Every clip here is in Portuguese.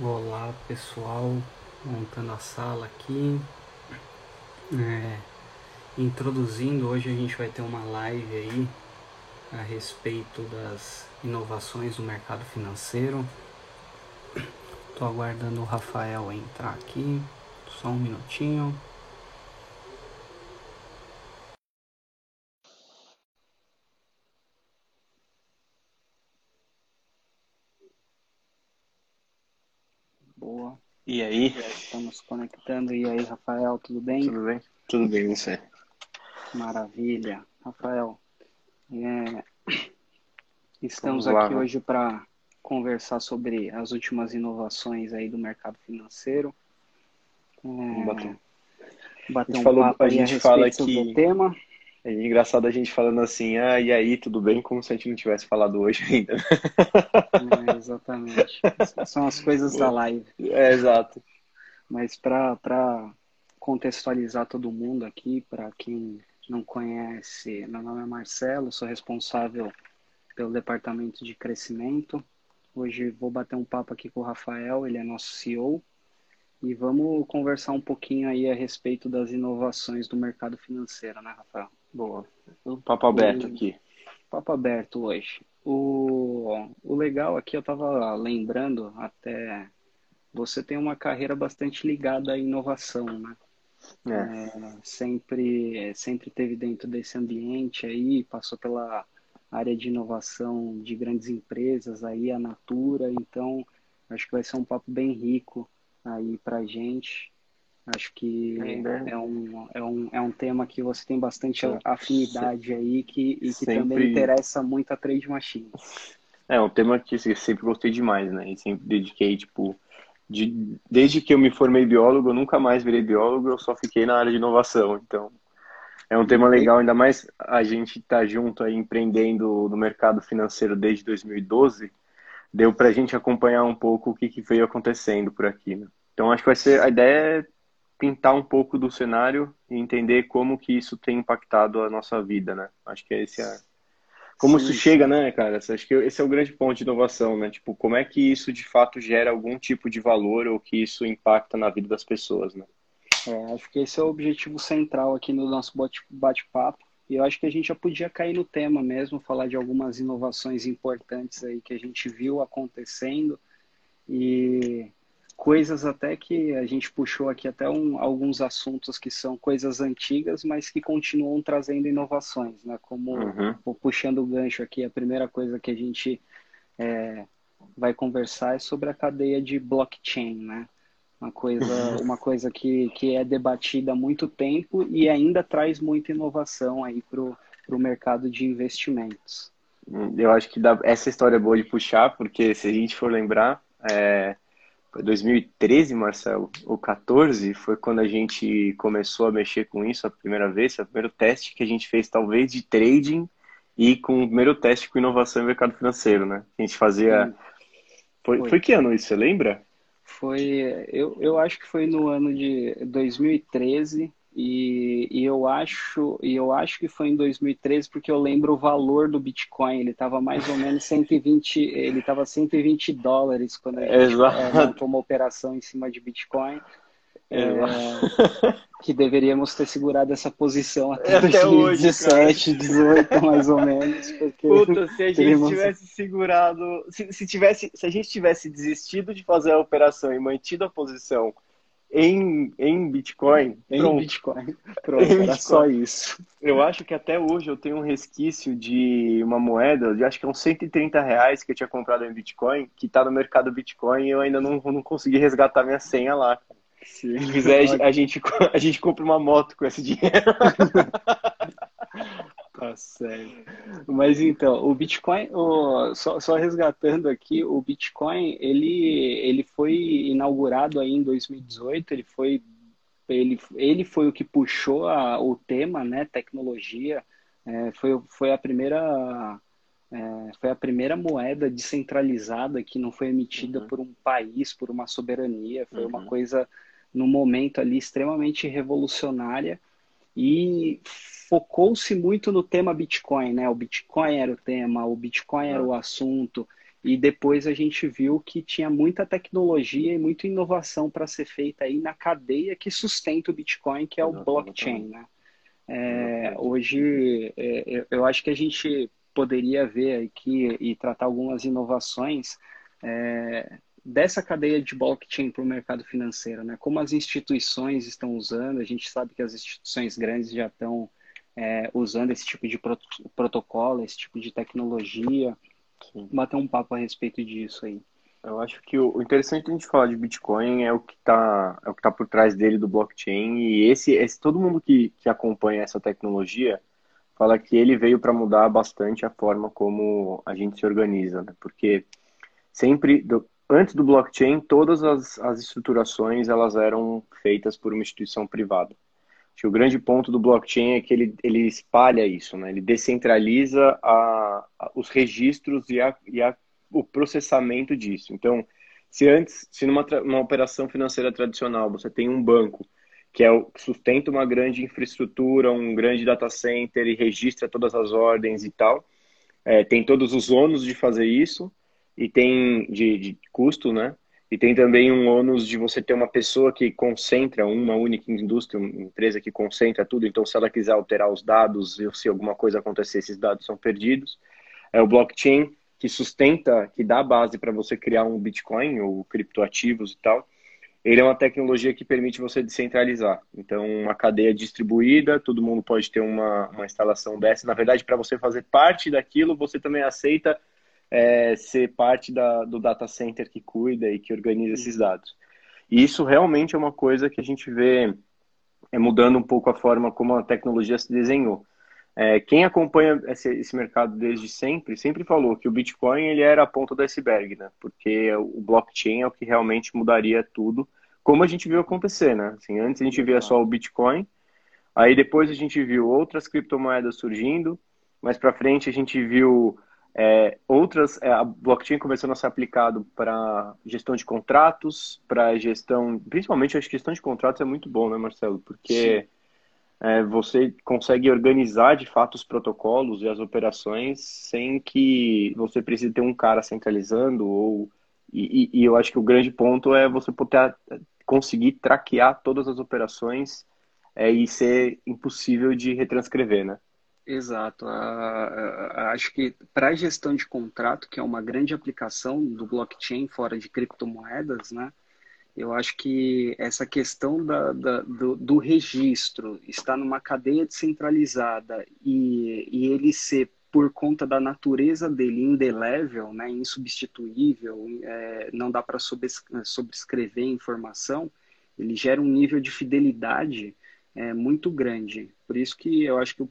Olá pessoal, montando a sala aqui. É, introduzindo, hoje a gente vai ter uma live aí a respeito das inovações no mercado financeiro. Estou aguardando o Rafael entrar aqui, só um minutinho. Boa. E aí? Estamos conectando. E aí, Rafael, tudo bem? Tudo bem? Tudo bem, você? Maravilha. Rafael, é, estamos lá, aqui né? hoje para conversar sobre as últimas inovações aí do mercado financeiro. É, Vamos bater. bater gente um falou- papo a aí a gente fala que- do tema. É engraçado a gente falando assim, ah, e aí, tudo bem? Como se a gente não tivesse falado hoje ainda. É, exatamente. São as coisas da live. É, exato. Mas para contextualizar todo mundo aqui, para quem não conhece, meu nome é Marcelo, sou responsável pelo departamento de crescimento. Hoje vou bater um papo aqui com o Rafael, ele é nosso CEO, e vamos conversar um pouquinho aí a respeito das inovações do mercado financeiro, né, Rafael? Boa. Um papo aberto aqui. Papo aberto hoje. O, o legal aqui, eu estava lembrando até, você tem uma carreira bastante ligada à inovação, né? É. É, sempre, sempre teve dentro desse ambiente aí, passou pela área de inovação de grandes empresas aí, a Natura, então acho que vai ser um papo bem rico aí pra gente. Acho que Ainda. é um, é um, é um tema que você tem bastante Sim. afinidade aí que, e que Sempre- também interessa muito a Trade Machine. É um tema que eu sempre gostei demais, né? E sempre dediquei, tipo, de- desde que eu me formei biólogo, eu nunca mais virei biólogo, eu só fiquei na área de inovação. Então, é um tema legal, ainda mais a gente tá junto aí empreendendo no mercado financeiro desde 2012, deu pra gente acompanhar um pouco o que, que veio acontecendo por aqui, né? Então, acho que vai ser, a ideia é pintar um pouco do cenário e entender como que isso tem impactado a nossa vida, né? Acho que esse é como Sim, isso chega, né, cara? Acho que esse é o grande ponto de inovação, né? Tipo, como é que isso de fato gera algum tipo de valor ou que isso impacta na vida das pessoas, né? É, acho que esse é o objetivo central aqui no nosso bate- bate-papo. E eu acho que a gente já podia cair no tema mesmo, falar de algumas inovações importantes aí que a gente viu acontecendo e coisas até que a gente puxou aqui até um- alguns assuntos que são coisas antigas, mas que continuam trazendo inovações, né? Como Uhum. puxando o gancho aqui, a primeira coisa que a gente é, vai conversar é sobre a cadeia de blockchain, né? Uma coisa, uma coisa que, que é debatida há muito tempo e ainda traz muita inovação aí para o mercado de investimentos. Eu acho que dá- essa história é boa de puxar, porque se a gente for lembrar, é, foi 2013, Marcelo, ou 14, foi quando a gente começou a mexer com isso a primeira vez, foi o primeiro teste que a gente fez, talvez, de trading e com o primeiro teste com inovação em mercado financeiro, né? A gente fazia. Foi, Foi. foi que ano isso, você lembra? Foi, eu, eu acho que foi no ano de 2013 e, e eu acho e eu acho que foi em 2013 porque eu lembro o valor do Bitcoin, ele estava mais ou menos 120, ele estava 120 dólares quando é, montou uma operação em cima de Bitcoin. É, que deveríamos ter segurado essa posição até, Até hoje, 2017, 18 mais ou menos, porque Puta, se a gente Teríamos- tivesse segurado, se, se tivesse, se a gente tivesse desistido de fazer a operação e mantido a posição em, em Bitcoin, em pronto. Bitcoin, pronto, Em era Bitcoin. só isso. Eu acho que até hoje eu tenho um resquício de uma moeda, de acho que é uns 130 reais que eu tinha comprado em Bitcoin, que tá no mercado Bitcoin e eu ainda não, não consegui resgatar minha senha lá. Se quiser, a gente, a gente compra uma moto com esse dinheiro. Tá certo. Mas então, o Bitcoin, o- só, só resgatando aqui, o Bitcoin, ele, ele foi inaugurado aí em 2018, ele foi, ele, ele foi o que puxou a- o tema, né, tecnologia, É, foi, foi a primeira, é, foi a primeira moeda descentralizada que não foi emitida Uhum. por um país, por uma soberania, foi uma Uhum. coisa, no momento ali, extremamente revolucionária, e focou-se muito no tema Bitcoin, né? O Bitcoin era o tema, o Bitcoin era o assunto. e depois a gente viu que tinha muita tecnologia e muita inovação para ser feita aí na cadeia que sustenta o Bitcoin, que é o blockchain, né? É, hoje, é, eu acho que a gente poderia ver aqui e tratar algumas inovações é, dessa cadeia de blockchain para o mercado financeiro, né? Como as instituições estão usando, a gente sabe que as instituições grandes já estão é, usando esse tipo de prot protocolo, esse tipo de tecnologia. Sim. Bater um papo a respeito disso aí. Eu acho que o interessante a gente falar de Bitcoin é o que está é o que tá por trás dele do blockchain e esse, esse todo mundo que, que acompanha essa tecnologia fala que ele veio para mudar bastante a forma como a gente se organiza, né? porque sempre do, antes do blockchain todas as, as estruturações elas eram feitas por uma instituição privada. O grande ponto do blockchain é que ele, ele espalha isso, né? ele descentraliza a, a os registros e, a, e a o processamento disso. Então, se antes, se numa uma operação financeira tradicional você tem um banco que é o, que sustenta uma grande infraestrutura, um grande data center e registra todas as ordens e tal, é, tem todos os ônus de fazer isso e tem de, de custo, né? E tem também um ônus de você ter uma pessoa que concentra, uma única indústria, uma empresa que concentra tudo. Então, se ela quiser alterar os dados, ou se alguma coisa acontecer, esses dados são perdidos. É o blockchain que sustenta, que dá base para você criar um Bitcoin ou criptoativos e tal, ele é uma tecnologia que permite você descentralizar. Então, uma cadeia distribuída, todo mundo pode ter uma, uma instalação dessa. Na verdade, para você fazer parte daquilo, você também aceita é, ser parte da, do data center que cuida e que organiza esses dados. E isso realmente é uma coisa que a gente vê é mudando um pouco a forma como a tecnologia se desenhou. É, quem acompanha esse, esse, mercado desde sempre, sempre falou que o Bitcoin ele era a ponta do iceberg, né? Porque o blockchain é o que realmente mudaria tudo, como a gente viu acontecer, né? Assim, antes a gente via só o Bitcoin, aí depois a gente viu outras criptomoedas surgindo, mais para frente a gente viu é, outras, é, a blockchain começando a ser aplicado para gestão de contratos, para gestão, principalmente acho que gestão de contratos é muito bom, né, Marcelo? Porque é, você consegue organizar de fato os protocolos e as operações sem que você precise ter um cara centralizando ou e, e eu acho que o grande ponto é você poder conseguir traquear todas as operações é, e ser impossível de retranscrever, né? Exato. acho que para a gestão de contrato, que é uma grande aplicação do blockchain fora de criptomoedas, né? Eu acho que essa questão da, da, do, do, registro estar numa cadeia descentralizada e, e ele ser, por conta da natureza dele, indelével, né, insubstituível, é, não dá para sobrescrever informação, ele gera um nível de fidelidade é, muito grande. Por isso que eu acho que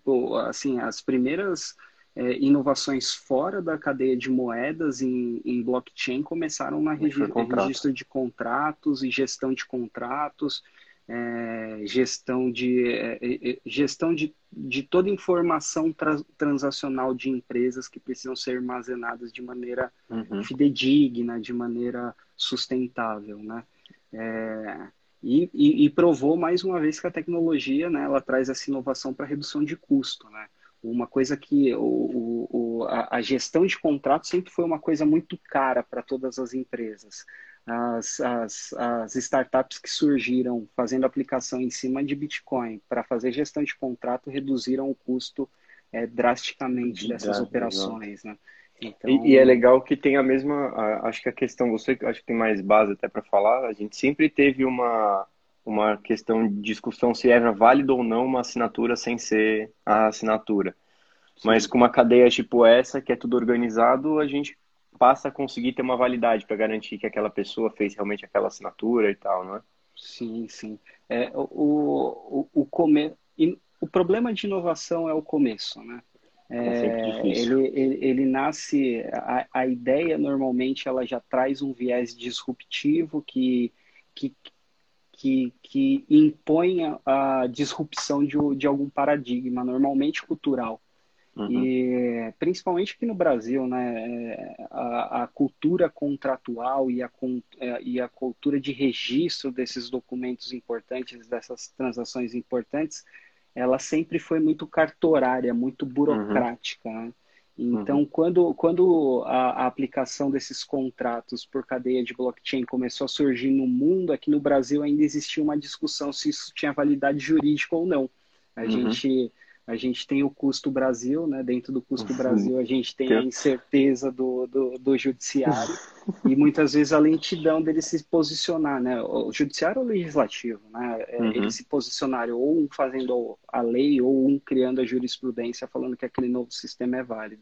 assim, as primeiras é, inovações fora da cadeia de moedas em, em blockchain começaram na regi registro de contratos e gestão de contratos, é, gestão de é, é, é, gestão de, de toda informação tra transacional de empresas que precisam ser armazenadas de maneira uhum. fidedigna, de maneira sustentável, né? E, e, e, provou mais uma vez que a tecnologia, né, ela traz essa inovação para redução de custo, né? uma coisa que o, o, a, a, gestão de contratos sempre foi uma coisa muito cara para todas as empresas. As, as, as, startups que surgiram fazendo aplicação em cima de Bitcoin para fazer gestão de contrato reduziram o custo é, drasticamente dessas operações. Né? Então... E, e, é legal que tem a mesma. Acho que a questão, você acho que tem mais base até para falar, a gente sempre teve uma uma questão de discussão se era válido ou não uma assinatura sem ser a assinatura. Sim. Mas com uma cadeia tipo essa, que é tudo organizado, a gente passa a conseguir ter uma validade para garantir que aquela pessoa fez realmente aquela assinatura e tal, não é? Sim, sim. É, o, o, o, come... o problema de inovação é o começo, né? É, é ele, ele, ele, nasce, a, a ideia normalmente ela já traz um viés disruptivo que, que, que, que impõe a, disrupção de, de algum paradigma, normalmente cultural. Uhum. E principalmente aqui no Brasil, né, a, a cultura contratual e a, é, e a cultura de registro desses documentos importantes, dessas transações importantes, ela sempre foi muito cartorária, muito burocrática. Uhum. Né? Então, uhum. quando, quando a, a, aplicação desses contratos por cadeia de blockchain começou a surgir no mundo, aqui no Brasil ainda existia uma discussão se isso tinha validade jurídica ou não. A uhum. gente a gente tem o custo Brasil, né? Dentro do custo uhum. Brasil, a gente tem a incerteza do, do, do judiciário e muitas vezes a lentidão dele se posicionar, né? O judiciário ou o legislativo, né? É, uhum. Eles se posicionarem ou um fazendo a lei ou um criando a jurisprudência falando que aquele novo sistema é válido.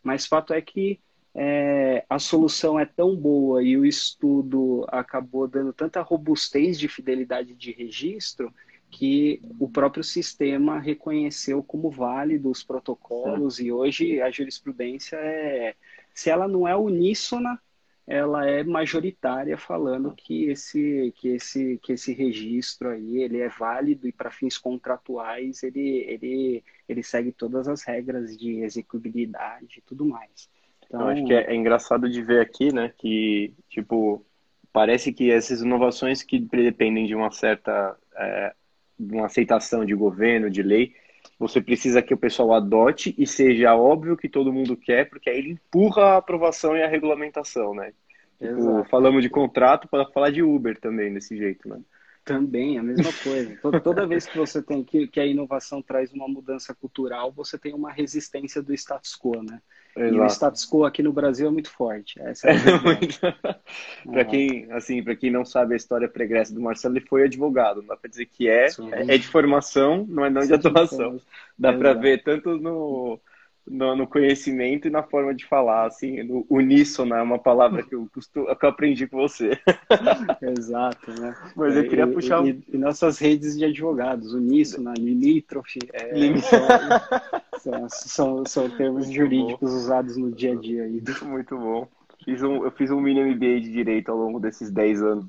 Mas fato é que é, a solução é tão boa e o estudo acabou dando tanta robustez de fidelidade de registro que o próprio sistema reconheceu como válido os protocolos e hoje a jurisprudência é, se ela não é uníssona, ela é majoritária falando que esse que esse que esse registro aí ele é válido e para fins contratuais ele ele ele segue todas as regras de execuibilidade e tudo mais. Então, Eu acho que é, é engraçado de ver aqui, né, que tipo parece que essas inovações que dependem de uma certa é, uma aceitação de governo, de lei, você precisa que o pessoal adote e seja óbvio que todo mundo quer, porque aí ele empurra a aprovação e a regulamentação, né? Tipo, falamos de contrato para falar de Uber também, desse jeito, né? Também, a mesma coisa. Toda vez que você tem que, que a inovação traz uma mudança cultural, você tem uma resistência do status quo, né? Exato. E o status quo aqui no Brasil é muito forte. Essa é, é muito... para quem, assim, para quem não sabe a história pregressa do Marcelo, ele foi advogado. Dá para dizer que é, é, é, de formação, não é não de atuação. Dá para ver tanto no, no, no, conhecimento e na forma de falar, assim, no uníssono é uma palavra que eu, costumo, que eu aprendi com você. Exato, né? Mas eu queria e, puxar... E, e, nossas redes de advogados, uníssona, limítrofe, é, são, são, são, termos Muito jurídicos bom. usados no dia a dia. Aí. Muito bom. Fiz um, eu fiz um mini MBA de Direito ao longo desses 10 anos.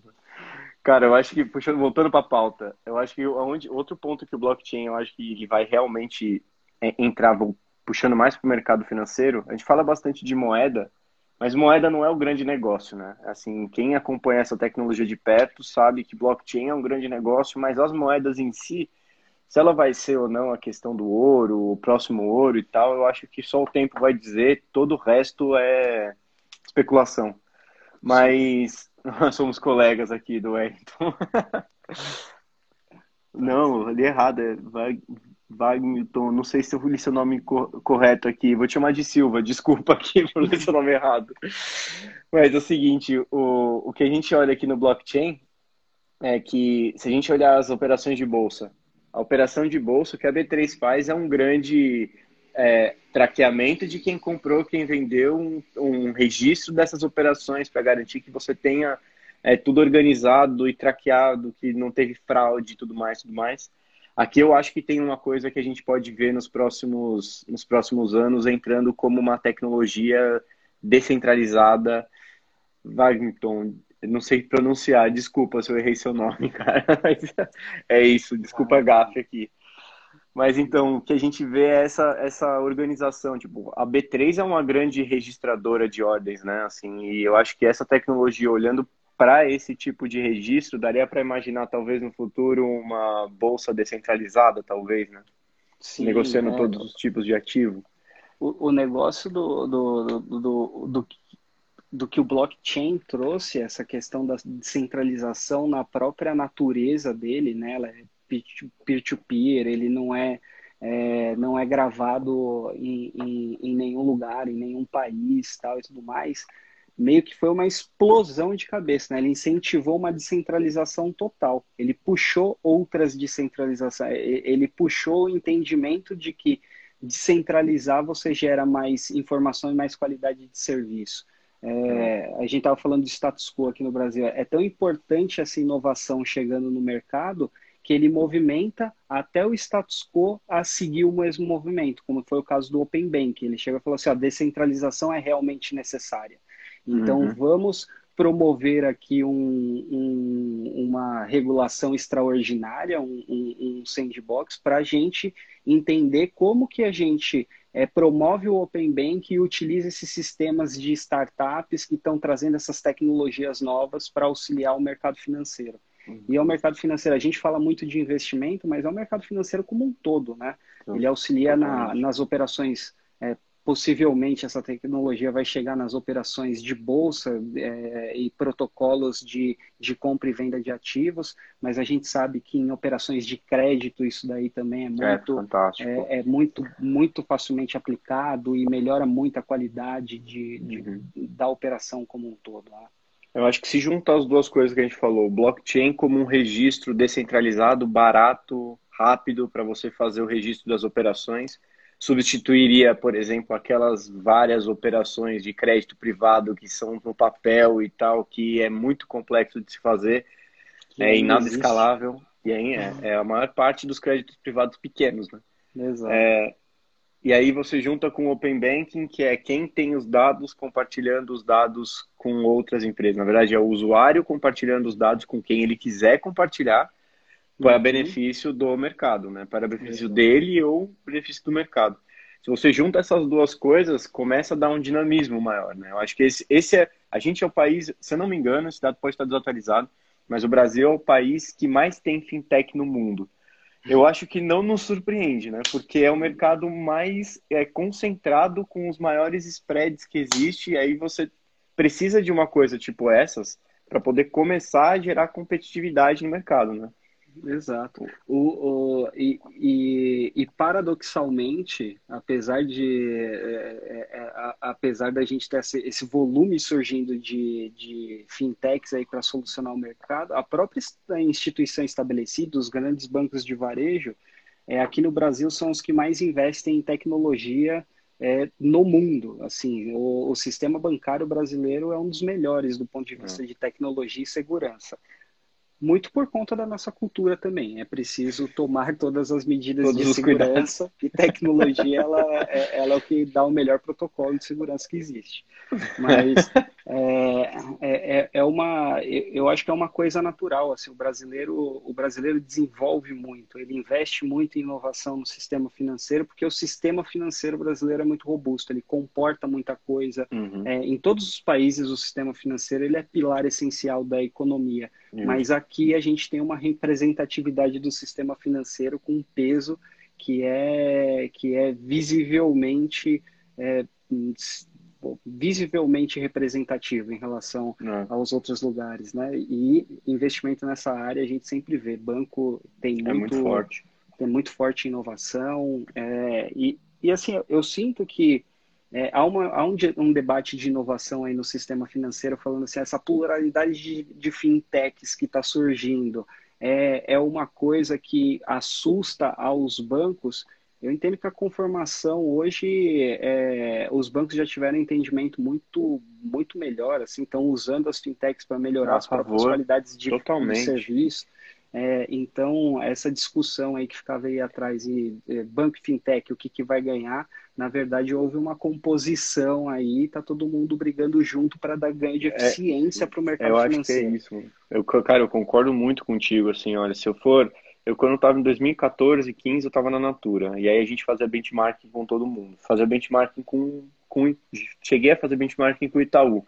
Cara, eu acho que, puxando, voltando para a pauta, eu acho que onde, outro ponto que o blockchain, eu acho que ele vai realmente é, entrar puxando mais para o mercado financeiro, a gente fala bastante de moeda, mas moeda não é o grande negócio, né? Assim, quem acompanha essa tecnologia de perto sabe que blockchain é um grande negócio, mas as moedas em si, se ela vai ser ou não a questão do ouro, o próximo ouro e tal, eu acho que só o tempo vai dizer, todo o resto é especulação. Mas nós somos colegas aqui do Wellington. não, ali errado, é, vai, Wagnerton, não sei se eu li seu nome correto aqui, vou te chamar de Silva, desculpa aqui por ler seu nome errado. Mas é o seguinte, o, o que a gente olha aqui no blockchain é que se a gente olhar as operações de bolsa, a operação de bolsa que a B3 faz é um grande é, traqueamento de quem comprou, quem vendeu, um, um registro dessas operações para garantir que você tenha é, tudo organizado e traqueado, que não teve fraude e tudo mais, tudo mais. Aqui eu acho que tem uma coisa que a gente pode ver nos próximos, nos próximos anos entrando como uma tecnologia descentralizada. Wagington, não sei pronunciar, desculpa se eu errei seu nome, cara. Mas é isso, desculpa a gafe aqui. Mas então, o que a gente vê é essa, essa organização, tipo, a B3 é uma grande registradora de ordens, né? Assim, e eu acho que essa tecnologia, olhando para esse tipo de registro, daria para imaginar talvez no futuro uma bolsa descentralizada, talvez, né? Sim, Negociando é. todos os tipos de ativo. O, o negócio do, do, do, do, do que o blockchain trouxe, essa questão da descentralização na própria natureza dele, né? Ela é peer-to-peer, ele não é, é, não é gravado em, em, em nenhum lugar, em nenhum país tal e tudo mais meio que foi uma explosão de cabeça, né? Ele incentivou uma descentralização total. Ele puxou outras descentralizações, ele puxou o entendimento de que descentralizar você gera mais informação e mais qualidade de serviço. É, a gente estava falando de status quo aqui no Brasil. É tão importante essa inovação chegando no mercado que ele movimenta até o status quo a seguir o mesmo movimento, como foi o caso do Open Bank. Ele chega e falou assim: a descentralização é realmente necessária. Então, uhum. vamos promover aqui um, um, uma regulação extraordinária, um, um sandbox, para a gente entender como que a gente é, promove o Open Bank e utiliza esses sistemas de startups que estão trazendo essas tecnologias novas para auxiliar o mercado financeiro. Uhum. E é o mercado financeiro, a gente fala muito de investimento, mas é o mercado financeiro como um todo, né? Ele auxilia na, nas operações é, possivelmente essa tecnologia vai chegar nas operações de bolsa é, e protocolos de, de compra e venda de ativos, mas a gente sabe que em operações de crédito isso daí também é muito, é, é, muito, muito facilmente aplicado e melhora muito a qualidade de, de uhum. da operação como um todo. Né? Eu acho que se juntar as duas coisas que a gente falou, blockchain como um registro descentralizado, barato, rápido para você fazer o registro das operações, substituiria, por exemplo, aquelas várias operações de crédito privado que são no papel e tal, que é muito complexo de se fazer, que é nada escalável, e aí é, é, a maior parte dos créditos privados pequenos, né? Exato. É, e aí você junta com o Open Banking, que é quem tem os dados compartilhando os dados com outras empresas. Na verdade, é o usuário compartilhando os dados com quem ele quiser compartilhar para uhum. benefício do mercado, né? Para benefício Exato. dele ou benefício do mercado. Se você junta essas duas coisas, começa a dar um dinamismo maior, né? Eu acho que esse, esse é... A gente é o país, se eu não me engano, esse dado pode estar desatualizado, mas o Brasil é o país que mais tem fintech no mundo eu acho que não nos surpreende, né? Porque é o mercado mais é, concentrado com os maiores spreads que existe, e aí você precisa de uma coisa tipo essas para poder começar a gerar competitividade no mercado, né? Exato. O, o, e, e, e, paradoxalmente, apesar de é, é, é a, apesar da gente ter esse, esse volume surgindo de, de fintechs aí para solucionar o mercado, a própria instituição estabelecida, os grandes bancos de varejo, é, aqui no Brasil são os que mais investem em tecnologia é, no mundo. Assim, o, o, sistema bancário brasileiro é um dos melhores do ponto de vista é. de tecnologia e segurança muito por conta da nossa cultura também. É preciso tomar todas as medidas Todos de segurança e tecnologia ela, é, ela é o que dá o melhor protocolo de segurança que existe. Mas é, é, é, é uma, eu acho que é uma coisa natural. Assim, o brasileiro, o brasileiro desenvolve muito, ele investe muito em inovação no sistema financeiro, porque o sistema financeiro brasileiro é muito robusto, ele comporta muita coisa. Uhum. É, em todos os países, o sistema financeiro ele é pilar essencial da economia. Mas aqui a gente tem uma representatividade do sistema financeiro com um peso que é, que é visivelmente é, visivelmente representativo em relação é. aos outros lugares, né? E investimento nessa área a gente sempre vê. Banco tem muito, é muito forte, tem muito forte inovação é, e, e assim eu sinto que é, há, uma, há um, um, debate de inovação aí no sistema financeiro falando assim, essa pluralidade de, de fintechs que está surgindo é, é uma coisa que assusta aos bancos. Eu entendo que a conformação hoje, é, os bancos já tiveram um entendimento muito, muito melhor, assim, estão usando as fintechs para melhorar as próprias qualidades de, de serviço. É, então, essa discussão aí que ficava aí atrás de é, banco fintech, o que, que vai ganhar, na verdade houve uma composição aí, tá todo mundo brigando junto para dar ganho de é, eficiência é, para o mercado eu financeiro. Eu acho que é isso. Eu, cara, eu concordo muito contigo, assim, olha, se eu for... Eu, quando estava em 2014, 15, eu estava na Natura. E aí a gente fazia benchmarking com todo mundo. Fazia benchmarking com, com... Cheguei a fazer benchmarking com o Itaú.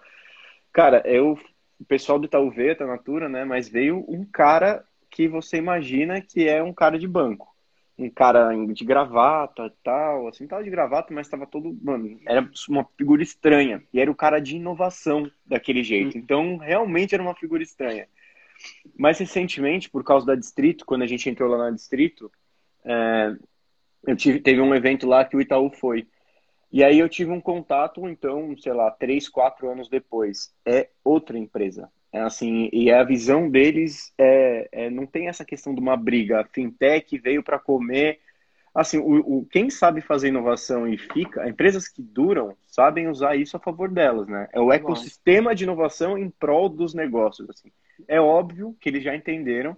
Cara, eu... O pessoal do Itaú veio da Natura, né? Mas veio um cara que você imagina que é um cara de banco. Um cara de gravata e tal, assim, tava de gravata, mas tava todo, mano, era uma figura estranha. E era o cara de inovação daquele jeito. Uhum. Então, realmente era uma figura estranha. Mais recentemente, por causa da Distrito, quando a gente entrou lá na Distrito, é, eu tive, teve um evento lá que o Itaú foi. E aí eu tive um contato, então, sei lá, três, quatro anos depois. É outra empresa. É assim, e a visão deles é, é, não tem essa questão de uma briga. A fintech veio para comer. Assim, o, o, quem sabe fazer inovação e fica, empresas que duram sabem usar isso a favor delas, né? É o ecossistema de inovação em prol dos negócios. Assim. É óbvio que eles já entenderam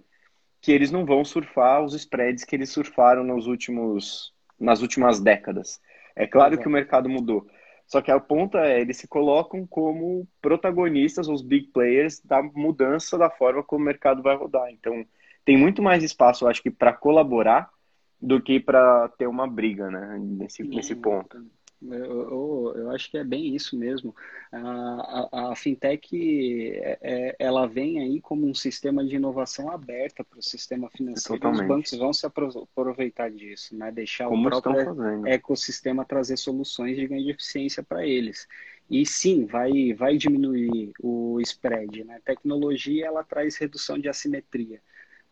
que eles não vão surfar os spreads que eles surfaram nos últimos, nas últimas décadas. É claro que o mercado mudou. Só que a ponta é, eles se colocam como protagonistas, os big players, da mudança da forma como o mercado vai rodar. Então, tem muito mais espaço, eu acho que, para colaborar do que para ter uma briga, né, nesse, nesse ponto. Eu, eu, eu acho que é bem isso mesmo. A, a, a fintech é, é, ela vem aí como um sistema de inovação aberta para o sistema financeiro. Totalmente. Os bancos vão se aproveitar disso, né? Deixar como o próprio ecossistema trazer soluções de ganho de eficiência para eles. E sim, vai, vai diminuir o spread. Né? Tecnologia ela traz redução de assimetria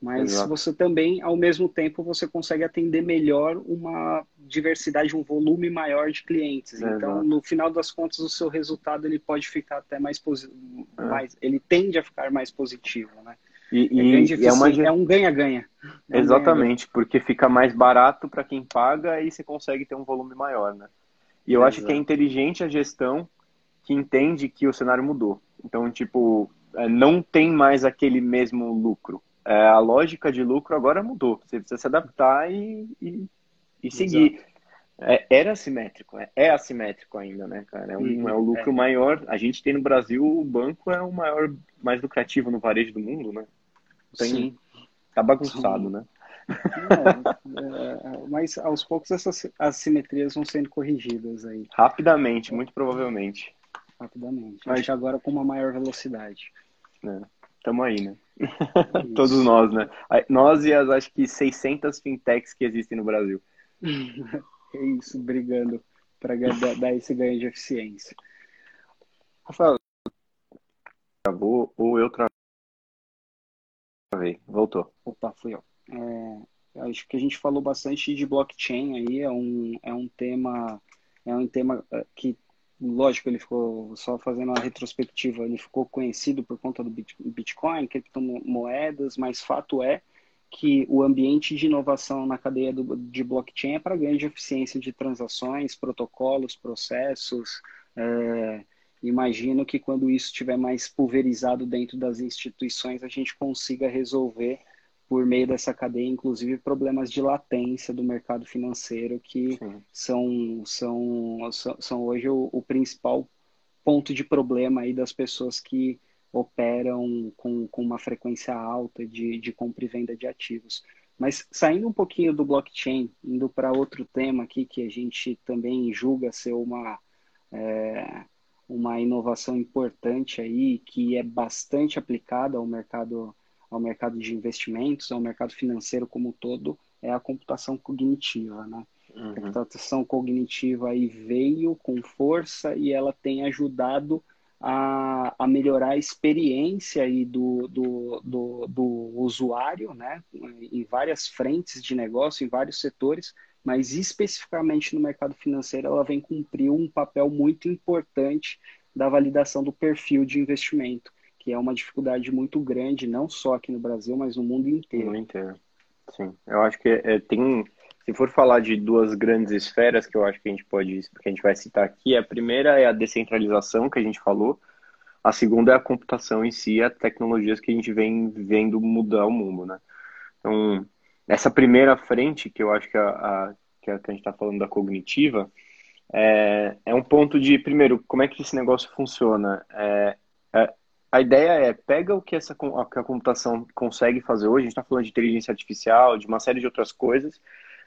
mas Exato. você também, ao mesmo tempo, você consegue atender melhor uma diversidade, um volume maior de clientes. Exato. Então, no final das contas, o seu resultado ele pode ficar até mais positivo, é. mais, ele tende a ficar mais positivo, né? E, e, é, é, uma... é um ganha-ganha. É Exatamente, ganha -ganha. porque fica mais barato para quem paga e você consegue ter um volume maior, né? E eu Exato. acho que é inteligente a gestão que entende que o cenário mudou. Então, tipo, é, não tem mais aquele mesmo lucro é, a lógica de lucro agora mudou. Você precisa se adaptar e, e, e seguir. É, era assimétrico, é, é, assimétrico ainda, né, cara? É um, uhum, é um lucro é. maior. A gente tem no Brasil, o banco é o maior, mais lucrativo no varejo do mundo, né? Tem, Sim. Tá bagunçado, Sim. né? É, mas aos poucos essas assimetrias vão sendo corrigidas aí. Rapidamente, muito provavelmente. Rapidamente. Mas... Acho agora com uma maior velocidade. É. Tamo aí, né? Todos nós, né? Nós e as acho que 600 fintechs que existem no Brasil. é isso, brigando para dar esse ganho de eficiência. Rafael, travou ou eu travei? Voltou. Opa, fui eu. É, acho que a gente falou bastante de blockchain aí, é um, é um tema é um tema é, que lógico, ele ficou só fazendo uma retrospectiva, ele ficou conhecido por conta do Bitcoin, criptomoedas, mas fato é que o ambiente de inovação na cadeia do, de blockchain é para ganho de eficiência de transações, protocolos, processos. É, imagino que quando isso estiver mais pulverizado dentro das instituições, a gente consiga resolver por meio dessa cadeia, inclusive problemas de latência do mercado financeiro, que são, são, são, são, hoje o, o, principal ponto de problema aí das pessoas que operam com, com uma frequência alta de, de compra e venda de ativos. Mas saindo um pouquinho do blockchain, indo para outro tema aqui que a gente também julga ser uma, é, uma inovação importante aí, que é bastante aplicada ao mercado ao mercado de investimentos, ao mercado financeiro como um todo, é a computação cognitiva, né? Uhum. A computação cognitiva aí veio com força e ela tem ajudado a, a melhorar a experiência aí do, do, do, do usuário, né? Em várias frentes de negócio, em vários setores, mas especificamente no mercado financeiro, ela vem cumprir um papel muito importante da validação do perfil de investimento que é uma dificuldade muito grande, não só aqui no Brasil, mas no mundo inteiro. No mundo inteiro. Sim, eu acho que é, tem, se for falar de duas grandes esferas que eu acho que a gente pode, que a gente vai citar aqui, a primeira é a descentralização que a gente falou, a segunda é a computação em si, as tecnologias que a gente vem vendo mudar o mundo, né? Então, essa primeira frente que eu acho que a, a que a, gente está falando da cognitiva é, é um ponto de primeiro como é que esse negócio funciona. É, é, a ideia é, pega o que, essa, que a computação consegue fazer hoje, a gente está falando de inteligência artificial, de uma série de outras coisas,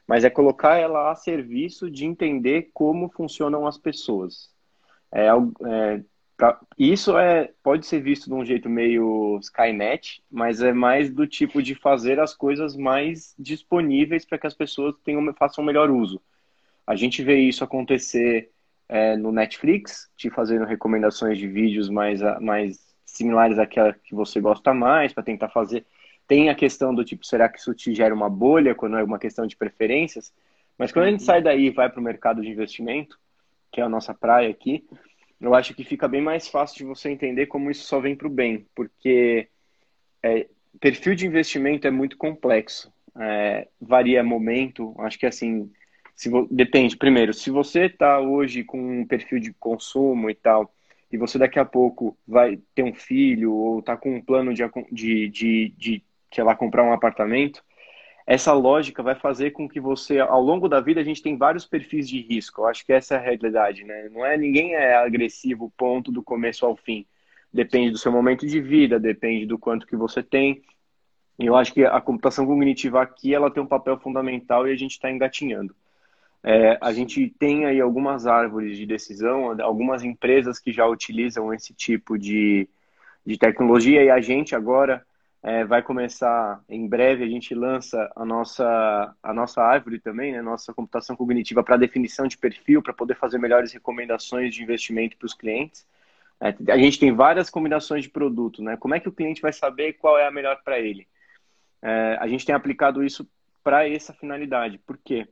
mas é colocar ela a serviço de entender como funcionam as pessoas. É, é, pra, isso é, pode ser visto de um jeito meio Skynet, mas é mais do tipo de fazer as coisas mais disponíveis para que as pessoas tenham, façam melhor uso. A gente vê isso acontecer é, no Netflix, te fazendo recomendações de vídeos mais, mais similares àquela que você gosta mais, para tentar fazer. Tem a questão do tipo, será que isso te gera uma bolha quando é uma questão de preferências? Mas quando a gente uhum. sai daí e vai para o mercado de investimento, que é a nossa praia aqui, eu acho que fica bem mais fácil de você entender como isso só vem para o bem, porque é, perfil de investimento é muito complexo, é, varia momento, acho que assim, se depende, primeiro, se você está hoje com um perfil de consumo e tal, e você daqui a pouco vai ter um filho ou está com um plano de, de, de, de, sei lá, comprar um apartamento, essa lógica vai fazer com que você, ao longo da vida, a gente tem vários perfis de risco. Eu acho que essa é a realidade, né? Não é ninguém é agressivo ponto do começo ao fim. Depende do seu momento de vida, depende do quanto que você tem. E eu acho que a computação cognitiva aqui, ela tem um papel fundamental e a gente está engatinhando. É, a gente tem aí algumas árvores de decisão, algumas empresas que já utilizam esse tipo de, de tecnologia e a gente agora é, vai começar, em breve a gente lança a nossa, a nossa árvore também, né, nossa computação cognitiva para definição de perfil, para poder fazer melhores recomendações de investimento para os clientes. É, a gente tem várias combinações de produto, né? Como é que o cliente vai saber qual é a melhor para ele? É, a gente tem aplicado isso para essa finalidade. Por quê?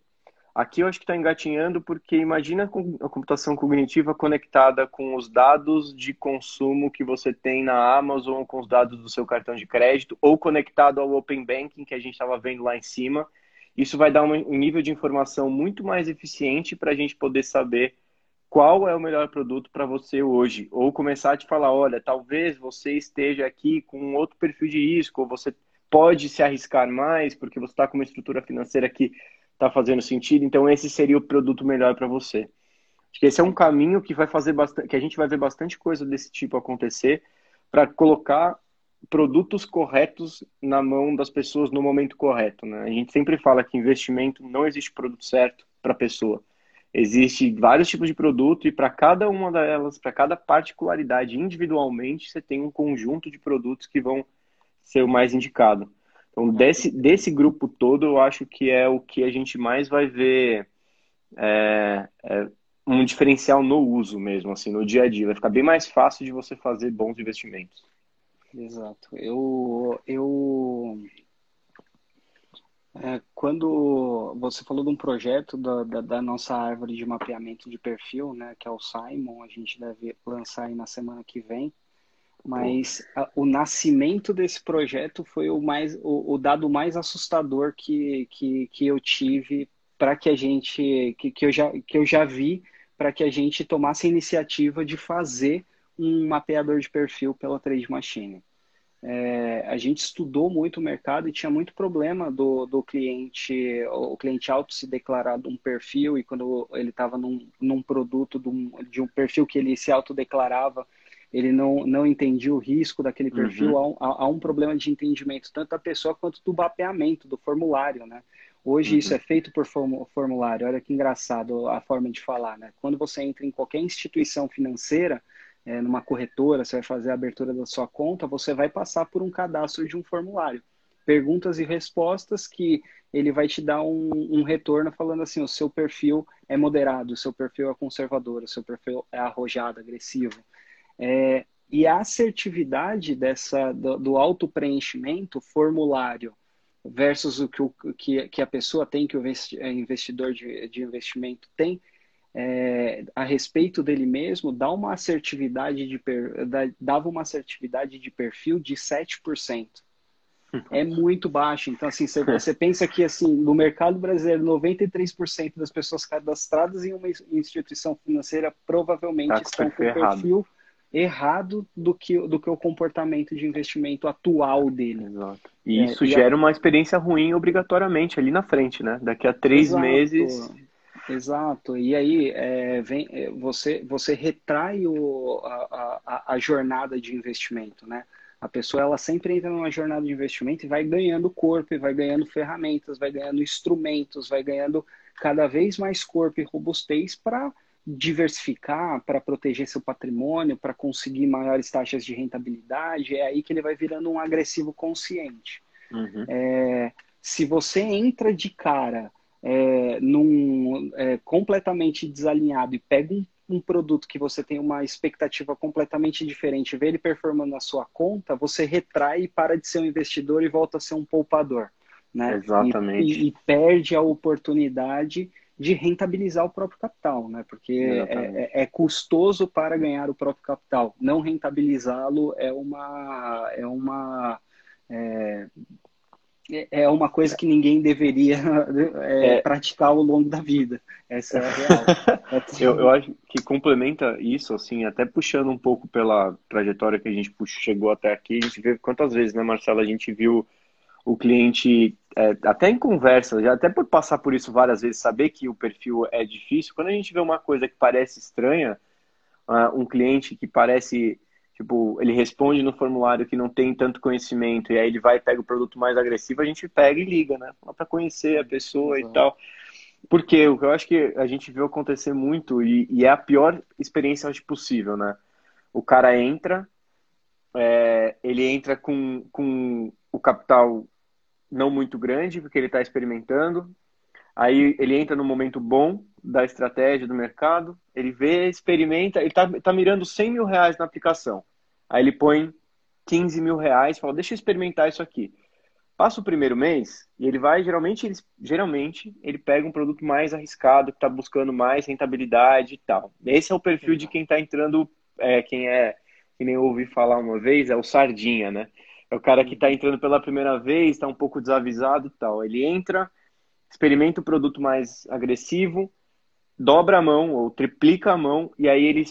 Aqui eu acho que está engatinhando porque imagina a computação cognitiva conectada com os dados de consumo que você tem na Amazon, com os dados do seu cartão de crédito, ou conectado ao Open Banking que a gente estava vendo lá em cima. Isso vai dar um nível de informação muito mais eficiente para a gente poder saber qual é o melhor produto para você hoje. Ou começar a te falar, olha, talvez você esteja aqui com outro perfil de risco, ou você pode se arriscar mais porque você está com uma estrutura financeira que está fazendo sentido, então esse seria o produto melhor para você. Acho que esse é um caminho que vai fazer bastante, que a gente vai ver bastante coisa desse tipo acontecer para colocar produtos corretos na mão das pessoas no momento correto. Né? A gente sempre fala que investimento não existe produto certo para a pessoa. Existe vários tipos de produto e para cada uma delas, para cada particularidade individualmente, você tem um conjunto de produtos que vão ser o mais indicado. Então, desse, desse grupo todo, eu acho que é o que a gente mais vai ver é, é um diferencial no uso mesmo, assim, no dia a dia. Vai ficar bem mais fácil de você fazer bons investimentos. Exato. Eu, eu é, quando você falou de um projeto da, da, da, nossa árvore de mapeamento de perfil, né, que é o Simon, a gente deve lançar aí na semana que vem. Mas a, o nascimento desse projeto foi o, mais, o, o dado mais assustador que, que, que eu tive para que a gente, que, que, eu já, que eu já vi para que a gente tomasse a iniciativa de fazer um mapeador de perfil pela Trade Machine. É, a gente estudou muito o mercado e tinha muito problema do, do cliente, o cliente auto se declarar de um perfil e quando ele estava num, num produto de um, de um perfil que ele se autodeclarava, ele não, não entendia o risco daquele perfil, uhum. há, há, um problema de entendimento tanto da pessoa quanto do mapeamento, do formulário, né? Hoje uhum. isso é feito por formulário, olha que engraçado a forma de falar, né? Quando você entra em qualquer instituição financeira, é, numa corretora, você vai fazer a abertura da sua conta, você vai passar por um cadastro de um formulário. Perguntas e respostas que ele vai te dar um, um retorno falando assim, o seu perfil é moderado, o seu perfil é conservador, o seu perfil é arrojado, agressivo. É, e a assertividade dessa, do, do auto-preenchimento formulário versus o que, o que, que, a pessoa tem, que o investidor de, de investimento tem, é, a respeito dele mesmo, dá uma assertividade de per, dava uma assertividade de perfil de 7%. É muito baixo. Então, assim, você, você pensa que assim, no mercado brasileiro, 93% das pessoas cadastradas em uma instituição financeira provavelmente tá estão com perfil errado do que, do que o comportamento de investimento atual dele. Exato. E é, isso gera a... uma experiência ruim obrigatoriamente ali na frente, né? Daqui a três Exato. meses. Exato. E aí é, vem, é, você, você retrai o, a, a, a, jornada de investimento, né? A pessoa ela sempre entra numa jornada de investimento e vai ganhando corpo, e vai ganhando ferramentas, vai ganhando instrumentos, vai ganhando cada vez mais corpo e robustez para diversificar, para proteger seu patrimônio, para conseguir maiores taxas de rentabilidade, é aí que ele vai virando um agressivo consciente. Uhum. É, se você entra de cara é, num, é, completamente desalinhado e pega um, um, produto que você tem uma expectativa completamente diferente, vê ele performando na sua conta, você retrai e para de ser um investidor e volta a ser um poupador. Né? Exatamente. E, e, e perde a oportunidade de rentabilizar o próprio capital, né? Porque é, é, é, custoso para ganhar o próprio capital. Não rentabilizá-lo é uma é uma é, é uma coisa que ninguém deveria é, é. praticar ao longo da vida. Essa é a real. eu, eu acho que complementa isso, assim, até puxando um pouco pela trajetória que a gente chegou até aqui, a gente vê quantas vezes, né, Marcelo, a gente viu o cliente, é, até em conversa, já até por passar por isso várias vezes, saber que o perfil é difícil, quando a gente vê uma coisa que parece estranha, uh, um cliente que parece, tipo, ele responde no formulário que não tem tanto conhecimento, e aí ele vai e pega o produto mais agressivo, a gente pega e liga, né? Para conhecer a pessoa Exato. e tal. Porque o que eu acho que a gente viu acontecer muito e, e é a pior experiência acho, possível, né? O cara entra, é, ele entra com, com o capital não muito grande, porque ele está experimentando. Aí ele entra no momento bom da estratégia do mercado, ele vê, experimenta, ele está tá mirando 100 mil reais na aplicação. Aí ele põe 15 mil reais, fala, deixa eu experimentar isso aqui. Passa o primeiro mês e ele vai, geralmente, ele, geralmente, ele pega um produto mais arriscado, que está buscando mais rentabilidade e tal. Esse é o perfil de quem está entrando, é, quem é, que nem eu ouvi falar uma vez, é o sardinha, né? É o cara que está entrando pela primeira vez, está um pouco desavisado e tal. Ele entra, experimenta o produto mais agressivo, dobra a mão ou triplica a mão e aí ele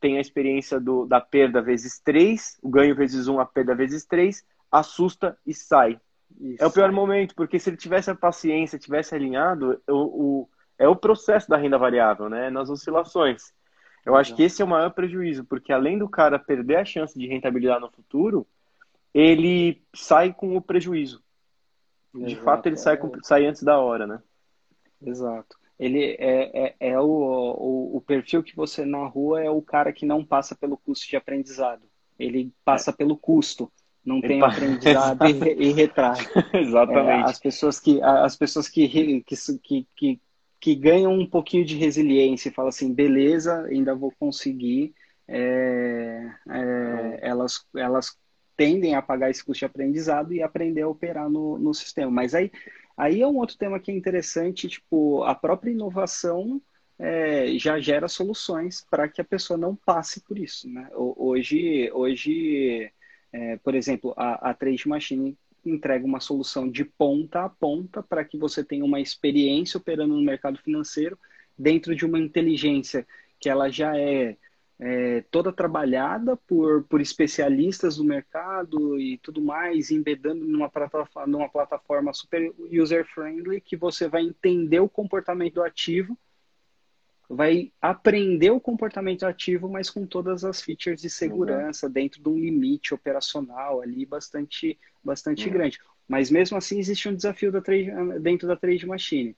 tem a experiência do, da perda vezes 3, o ganho vezes 1, a perda vezes 3, assusta e sai. Isso. É o pior momento, porque se ele tivesse a paciência, tivesse alinhado, o, o, é o processo da renda variável, né? Nas oscilações. Eu acho que esse é o maior prejuízo, porque além do cara perder a chance de rentabilidade no futuro, ele sai com o prejuízo. De Exato, fato, ele é... sai, com, sai antes da hora, né? Exato ele é, é, é o, o, o, perfil que você na rua é o cara que não passa pelo custo de aprendizado. Ele passa é. pelo custo, não ele tem passa... aprendizado e, e retrai. Exatamente. É, as pessoas que as pessoas que, que, que, que, ganham um pouquinho de resiliência e falam assim, beleza, ainda vou conseguir, é, é, elas, elas tendem a pagar esse custo de aprendizado e aprender a operar no, no sistema. Mas aí Aí é um outro tema que é interessante, tipo, a própria inovação é, já gera soluções para que a pessoa não passe por isso, né? Hoje, hoje é, por exemplo, a, a Trade Machine entrega uma solução de ponta a ponta para que você tenha uma experiência operando no mercado financeiro dentro de uma inteligência que ela já é é, toda trabalhada por, por especialistas do mercado e tudo mais, embedando numa plataforma, numa plataforma super user-friendly, que você vai entender o comportamento do ativo, vai aprender o comportamento ativo, mas com todas as features de segurança, uhum. dentro de um limite operacional ali bastante, bastante uhum. grande. Mas mesmo assim existe um desafio da trade, dentro da trade machine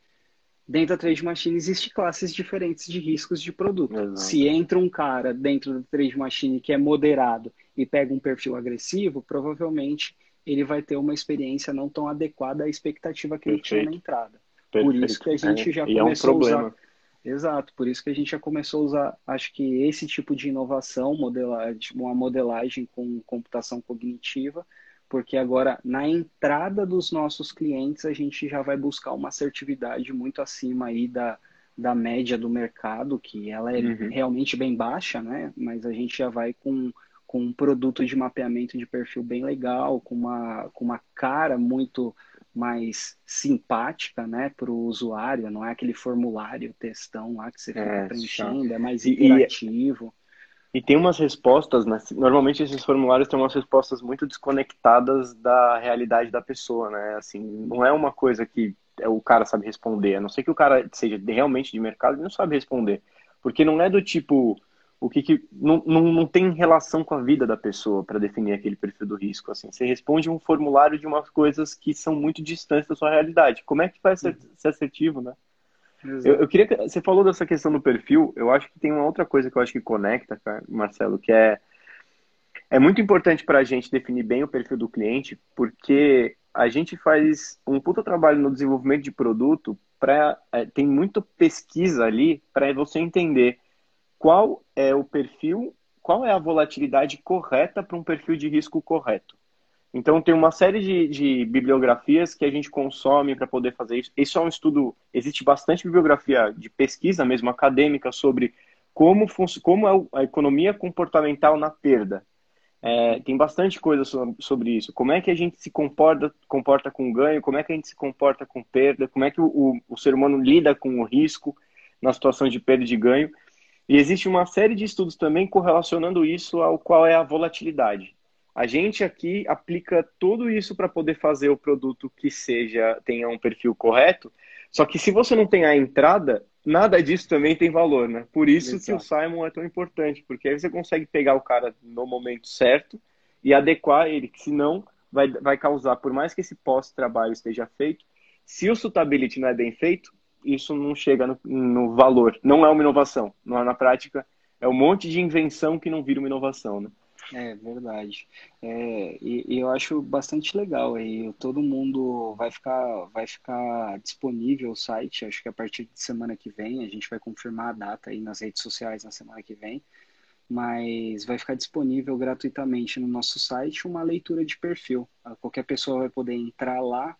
dentro da trade machine existe classes diferentes de riscos de produto. Exato. Se entra um cara dentro da trade machine que é moderado e pega um perfil agressivo, provavelmente ele vai ter uma experiência não tão adequada à expectativa que Perfeito. ele tinha na entrada. Perfeito. Por isso que a gente é. já começou é um a usar. Exato, por isso que a gente já começou a usar, acho que esse tipo de inovação, modelagem, uma modelagem com computação cognitiva, porque agora na entrada dos nossos clientes a gente já vai buscar uma assertividade muito acima aí da, da média do mercado, que ela é uhum. realmente bem baixa, né? Mas a gente já vai com, com um produto de mapeamento de perfil bem legal, com uma, com uma cara muito mais simpática, né, para o usuário, não é aquele formulário, textão lá que você fica é, preenchendo, é mais interativo. E, e tem umas respostas, né? Normalmente esses formulários têm umas respostas muito desconectadas da realidade da pessoa, né? Assim, não é uma coisa que o cara sabe responder. A não ser que o cara seja realmente de mercado, ele não sabe responder. Porque não é do tipo o que, que não, não, não tem relação com a vida da pessoa para definir aquele perfil do risco. Assim, você responde um formulário de umas coisas que são muito distantes da sua realidade. Como é que vai ser, ser assertivo, né? Eu, eu, queria que você falou dessa questão do perfil. Eu acho que tem uma outra coisa que eu acho que conecta, Marcelo, que é é muito importante para a gente definir bem o perfil do cliente, porque a gente faz um puta trabalho no desenvolvimento de produto. Pra, é, tem muita pesquisa ali para você entender qual é o perfil, qual é a volatilidade correta para um perfil de risco correto. Então, tem uma série de, de bibliografias que a gente consome para poder fazer isso. Isso é um estudo, existe bastante bibliografia de pesquisa mesmo, acadêmica, sobre como, como é a economia comportamental na perda. É, tem bastante coisa sobre isso. Como é que a gente se comporta, comporta com ganho, como é que a gente se comporta com perda, como é que o, o, o ser humano lida com o risco na situação de perda e de ganho. E existe uma série de estudos também correlacionando isso ao qual é a volatilidade. A gente aqui aplica tudo isso para poder fazer o produto que seja tenha um perfil correto. Só que se você não tem a entrada, nada disso também tem valor, né? Por isso Exato. que o Simon é tão importante, porque aí você consegue pegar o cara no momento certo e adequar ele, que senão vai, vai causar, por mais que esse pós-trabalho esteja feito, se o suitability não é bem feito, isso não chega no, no valor. Não é uma inovação. Não é, na prática, é um monte de invenção que não vira uma inovação, né? É verdade. É, e, e, eu acho bastante legal aí. Todo mundo vai ficar, vai ficar disponível o site. Acho que a partir de semana que vem a gente vai confirmar a data aí nas redes sociais na semana que vem. Mas vai ficar disponível gratuitamente no nosso site uma leitura de perfil. Qualquer pessoa vai poder entrar lá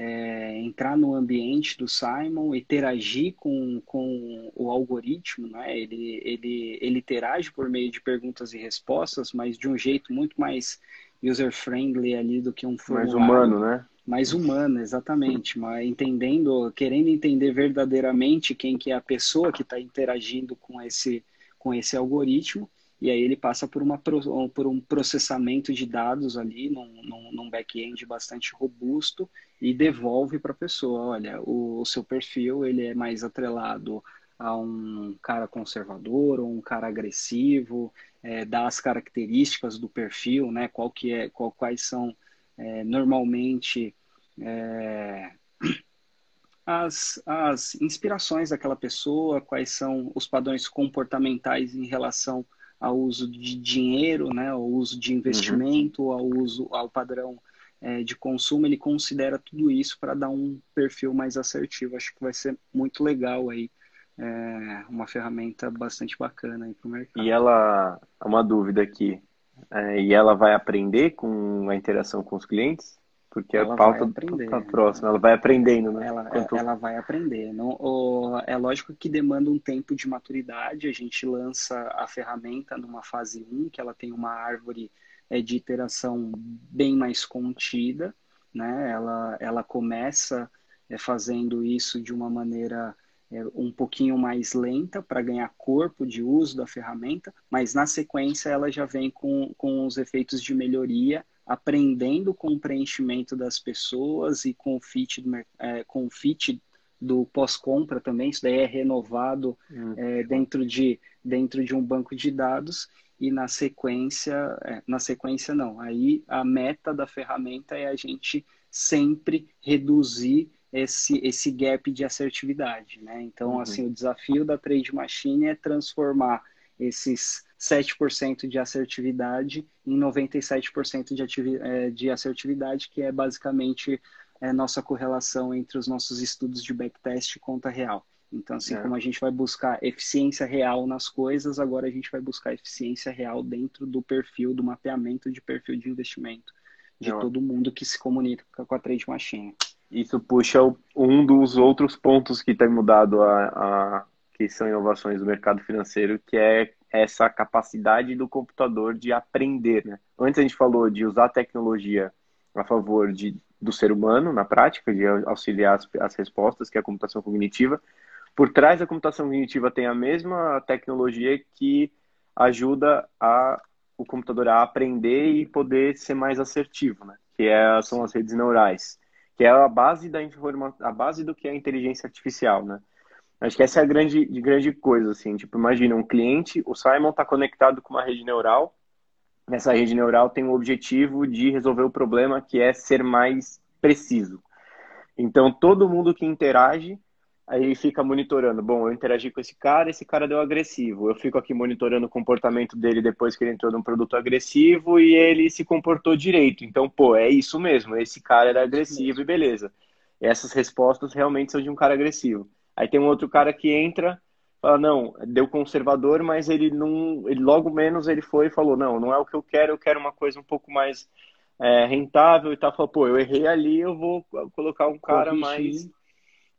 é, entrar no ambiente do Simon, interagir com, com o algoritmo, né? ele, ele, ele interage por meio de perguntas e respostas, mas de um jeito muito mais user-friendly ali do que um formulário. Mais humano, né? Mais humano, exatamente. Mas entendendo, querendo entender verdadeiramente quem que é a pessoa que está interagindo com esse, com esse algoritmo e aí ele passa por, uma, por um processamento de dados ali num, num, num back-end bastante robusto e devolve para a pessoa, olha, o, o, seu perfil ele é mais atrelado a um cara conservador ou um cara agressivo, é, dá as características do perfil, né, qual que é, qual, quais são é, normalmente é, as, as inspirações daquela pessoa, quais são os padrões comportamentais em relação ao uso de dinheiro, né, ao uso de investimento, uhum. ao uso ao padrão é, de consumo, ele considera tudo isso para dar um perfil mais assertivo. Acho que vai ser muito legal aí, é, uma ferramenta bastante bacana aí para o mercado. E ela, uma dúvida aqui, é, e ela vai aprender com a interação com os clientes? Porque ela a pauta está próxima, ela vai aprendendo, né? Ela, Quanto... ela vai aprender. Não, o, é lógico que demanda um tempo de maturidade. A gente lança a ferramenta numa fase 1, que ela tem uma árvore é, de iteração bem mais contida. Né? Ela, ela começa é, fazendo isso de uma maneira é, um pouquinho mais lenta para ganhar corpo de uso da ferramenta, mas na sequência ela já vem com, com os efeitos de melhoria aprendendo com o preenchimento das pessoas e com o fit do, é, com o fit do pós-compra também, isso daí é renovado hum. é, dentro, de, dentro de um banco de dados e na sequência, é, na sequência não, aí a meta da ferramenta é a gente sempre reduzir esse, esse gap de assertividade, né? Então, uhum. assim, o desafio da Trade Machine é transformar esses 7% de assertividade em 97% de, é, de assertividade, que é basicamente é, nossa correlação entre os nossos estudos de backtest e conta real. Então, assim é. como a gente vai buscar eficiência real nas coisas, agora a gente vai buscar eficiência real dentro do perfil, do mapeamento de perfil de investimento de todo mundo que se comunica com a Trade Machine. Isso puxa um dos outros pontos que tem mudado a, a que são inovações do mercado financeiro, que é essa capacidade do computador de aprender. Né? Antes a gente falou de usar a tecnologia a favor de, do ser humano, na prática, de auxiliar as, as respostas, que é a computação cognitiva. Por trás da computação cognitiva tem a mesma tecnologia que ajuda a, o computador a aprender e poder ser mais assertivo, né? que é, são as redes neurais, que é a base da informação, a base do que é a inteligência artificial, né? Acho que essa é a grande, grande coisa, assim. Tipo, imagina um cliente, o Simon está conectado com uma rede neural. Nessa rede neural tem o objetivo de resolver o problema que é ser mais preciso. Então, todo mundo que interage, aí fica monitorando. Bom, eu interagi com esse cara, esse cara deu agressivo. Eu fico aqui monitorando o comportamento dele depois que ele entrou num produto agressivo e ele se comportou direito. Então, pô, é isso mesmo. Esse cara era agressivo e beleza. E essas respostas realmente são de um cara agressivo. Aí tem um outro cara que entra, fala, não, deu conservador, mas ele não. Ele, logo menos ele foi e falou, não, não é o que eu quero, eu quero uma coisa um pouco mais é, rentável e tal. Falou, pô, eu errei ali, eu vou colocar um cara Corrigir. mais.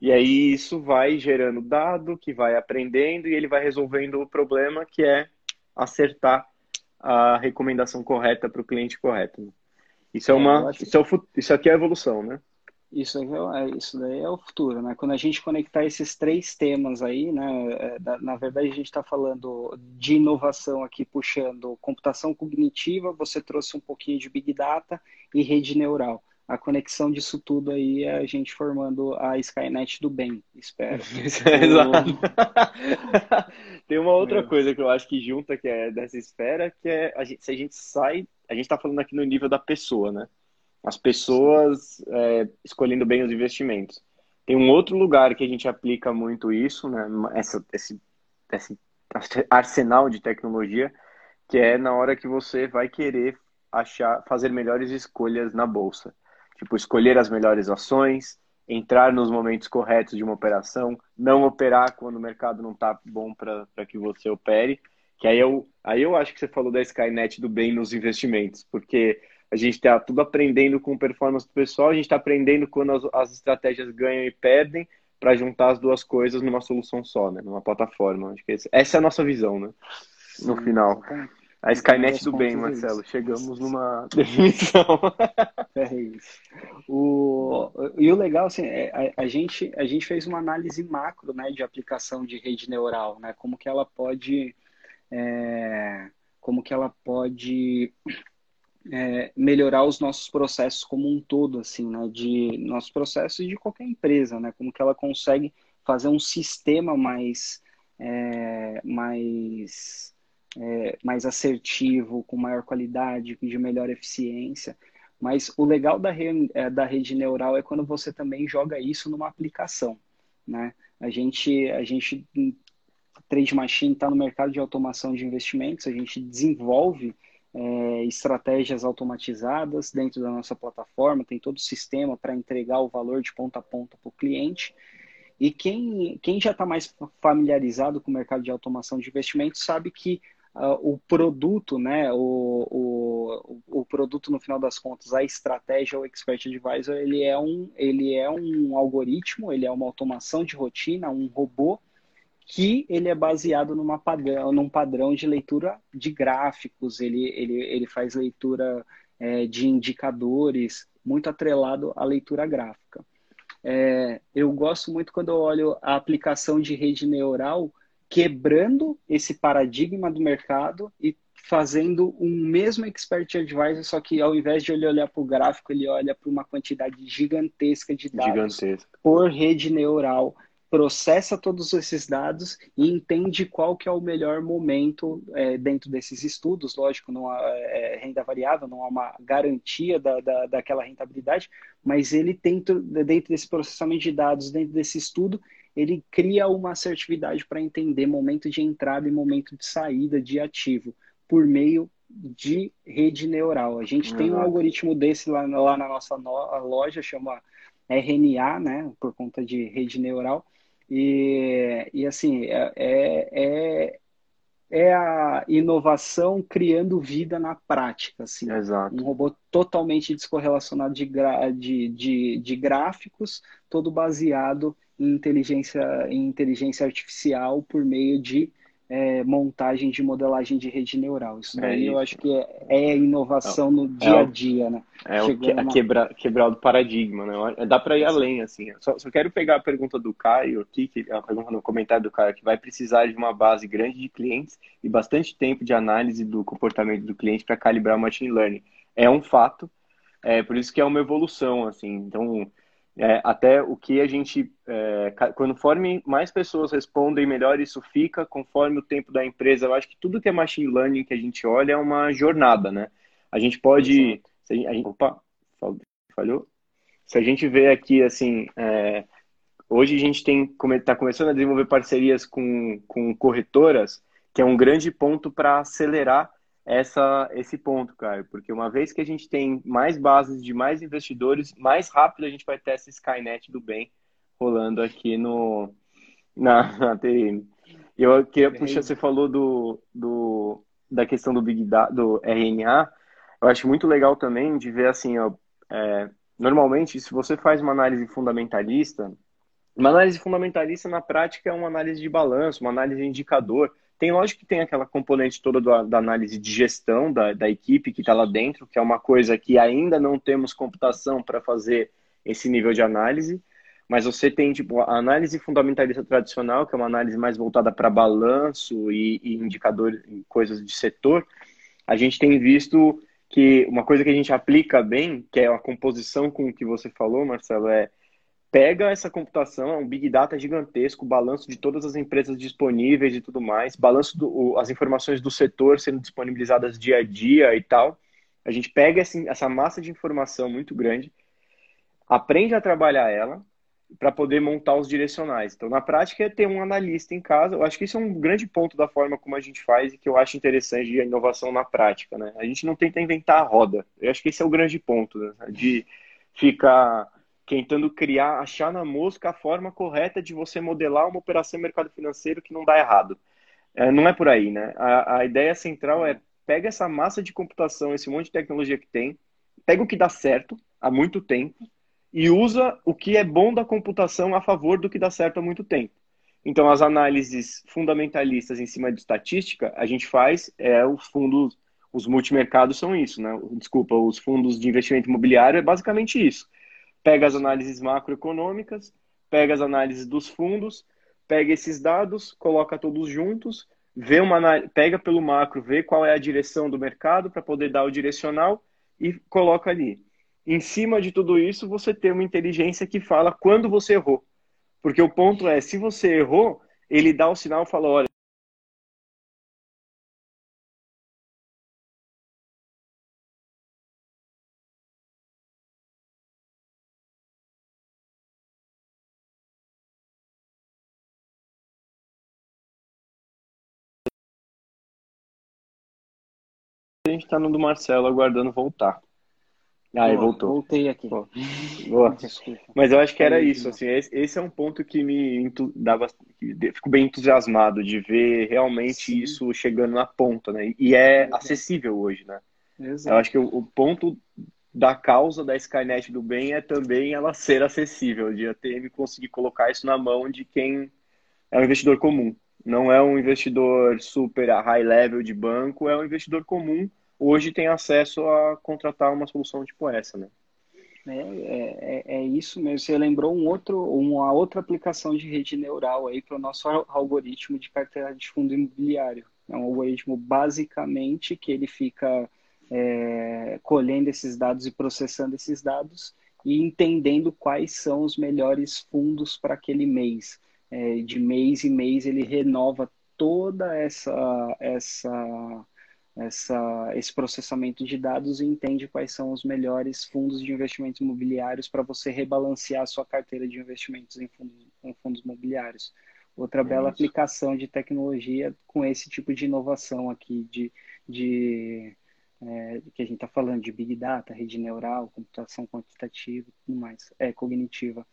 E aí isso vai gerando dado, que vai aprendendo e ele vai resolvendo o problema que é acertar a recomendação correta para o cliente correto. Isso é, é uma, isso, é o, isso aqui é a evolução, né? Isso, é, isso daí é o futuro, né? Quando a gente conectar esses três temas aí, né? É, na verdade, a gente está falando de inovação aqui, puxando computação cognitiva, você trouxe um pouquinho de Big Data e rede neural. A conexão disso tudo aí é a gente formando a Skynet do bem, espero. Exato. Tem uma outra Meu. coisa que eu acho que junta, que é dessa esfera, que é a gente, se a gente sai, a gente está falando aqui no nível da pessoa, né? as pessoas é, escolhendo bem os investimentos. Tem um outro lugar que a gente aplica muito isso, né? Essa, esse, esse arsenal de tecnologia, que é na hora que você vai querer achar, fazer melhores escolhas na bolsa. Tipo, escolher as melhores ações, entrar nos momentos corretos de uma operação, não operar quando o mercado não está bom para que você opere. Que aí eu, aí eu acho que você falou da Skynet do bem nos investimentos, porque a gente está tudo aprendendo com performance do pessoal, a gente está aprendendo quando as, as, estratégias ganham e perdem para juntar as duas coisas numa solução só, né? numa plataforma. Acho que essa é a nossa visão, né? no final. A Skynet do bem, Marcelo. Chegamos numa definição. É isso. O, e o legal, assim, é, a, a, gente, a gente fez uma análise macro né, de aplicação de rede neural, né? Como que ela pode. É, como que ela pode é, melhorar os nossos processos como um todo, assim, né? De nossos processos de qualquer empresa, né? Como que ela consegue fazer um sistema mais, é, mais é, mais assertivo, com maior qualidade, de melhor eficiência. Mas o legal da, re, é, da rede neural é quando você também joga isso numa aplicação. Né? A gente, a gente Trade Machine está no mercado de automação de investimentos, a gente desenvolve é, estratégias automatizadas dentro da nossa plataforma, tem todo o sistema para entregar o valor de ponta a ponta para o cliente. E quem, quem já está mais familiarizado com o mercado de automação de investimentos sabe que uh, o produto, né, o, o, o produto no final das contas, a estratégia, o Expert Advisor, ele é um, ele é um algoritmo, ele é uma automação de rotina, um robô que ele é baseado numa padrão, num padrão de leitura de gráficos, ele, ele, ele faz leitura é, de indicadores, muito atrelado à leitura gráfica. É, eu gosto muito quando eu olho a aplicação de rede neural quebrando esse paradigma do mercado e fazendo um mesmo expert advisor, só que ao invés de ele olhar para o gráfico, ele olha para uma quantidade gigantesca de dados gigantesca. por rede neural, processa todos esses dados e entende qual que é o melhor momento é, dentro desses estudos. Lógico, não há é, renda variável, não há uma garantia da, da, daquela rentabilidade, mas ele dentro, dentro desse processamento de dados, dentro desse estudo, ele cria uma assertividade para entender momento de entrada e momento de saída de ativo por meio de rede neural. A gente uhum. tem um algoritmo desse lá, lá na nossa no loja, chama RNA, né, por conta de rede neural. E, e assim, é, é, é, é a inovação criando vida na prática. Assim. Exato. Um robô totalmente descorrelacionado de, de, de, de gráficos, todo baseado em inteligência, em inteligência artificial por meio de é, montagem de modelagem de rede neural. Isso é daí isso. eu acho que é, é inovação no dia a dia, né? É o que, a quebra, quebrar o paradigma, né? Dá para ir além, assim. Só, só, quero pegar a pergunta do Caio aqui, que, a pergunta no comentário do Caio, que vai precisar de uma base grande de clientes e bastante tempo de análise do comportamento do cliente para calibrar o machine learning. É um fato, é por isso que é uma evolução, assim. Então, é, até o que a gente, é, conforme mais pessoas respondem, melhor isso fica, conforme o tempo da empresa. Eu acho que tudo que é machine learning que a gente olha é uma jornada, né? A gente pode. A gente, a gente, opa, falhou? Se a gente vê aqui, assim, é, hoje a gente tem está começando a desenvolver parcerias com, com corretoras, que é um grande ponto para acelerar essa, esse ponto, cara, porque uma vez que a gente tem mais bases de mais investidores, mais rápido a gente vai ter essa Skynet do bem rolando aqui no, na, na TM. Eu queria puxar, você falou do, do, da questão do Big Data, do RNA, eu acho muito legal também de ver assim, ó, é, normalmente se você faz uma análise fundamentalista, uma análise fundamentalista na prática é uma análise de balanço, uma análise de indicador, tem, lógico que tem aquela componente toda do, da análise de gestão da, da equipe que está lá dentro, que é uma coisa que ainda não temos computação para fazer esse nível de análise, mas você tem tipo a análise fundamentalista tradicional, que é uma análise mais voltada para balanço e, e coisas de setor. A gente tem visto que uma coisa que a gente aplica bem, que é a composição com o que você falou, Marcelo, é pega essa computação, é um big data gigantesco, balanço de todas as empresas disponíveis e tudo mais, balanço do, as informações do setor sendo disponibilizadas dia a dia e tal. A gente pega essa massa de informação muito grande, aprende a trabalhar ela para poder montar os direcionais. Então, na prática, é ter um analista em casa. Eu acho que isso é um grande ponto da forma como a gente faz e que eu acho interessante a inovação na prática. Né? A gente não tenta inventar a roda. Eu acho que esse é o grande ponto, né? de ficar tentando criar, achar na mosca a forma correta de você modelar uma operação mercado financeiro que não dá errado. É, não é por aí, né? A, a ideia central é pega essa massa de computação, esse monte de tecnologia que tem, pega o que dá certo há muito tempo e usa o que é bom da computação a favor do que dá certo há muito tempo. Então, as análises fundamentalistas em cima de estatística, a gente faz, é os fundos, os multimercados são isso, né? Desculpa, os fundos de investimento imobiliário é basicamente isso. Pega as análises macroeconômicas, pega as análises dos fundos, pega esses dados, coloca todos juntos, vê uma pega pelo macro, vê qual é a direção do mercado para poder dar o direcional e coloca ali em cima de tudo isso, você tem uma inteligência que fala quando você errou. Porque o ponto é, se você errou, ele dá o sinal e fala, olha, gente está no do Marcelo aguardando voltar. Ah, voltou. Voltei aqui. Boa. Desculpa. Mas eu acho que era isso, assim, esse é um ponto que me dava, fico bem entusiasmado de ver realmente Sim. isso chegando na ponta, né? E é Exato. acessível hoje, né? Exato. Eu acho que o, o, ponto da causa da Skynet do bem é também ela ser acessível, de a TM conseguir colocar isso na mão de quem é um investidor comum. Não é um investidor super high level de banco, é um investidor comum hoje tem acesso a contratar uma solução tipo essa, né? É, é, é, é isso mesmo. Você lembrou um outro, uma outra aplicação de rede neural aí para o nosso algoritmo de carteira de fundo imobiliário. É um algoritmo basicamente que ele fica é, colhendo esses dados e processando esses dados e entendendo quais são os melhores fundos para aquele mês. É, de mês em mês ele renova toda essa essa essa, esse processamento de dados e entende quais são os melhores fundos de investimentos imobiliários para você rebalancear a sua carteira de investimentos em fundos, em fundos imobiliários. Outra é bela isso. aplicação de tecnologia com esse tipo de inovação aqui, de, de é, que a gente está falando de Big Data, rede neural, computação quantitativa e tudo mais, é, cognitiva.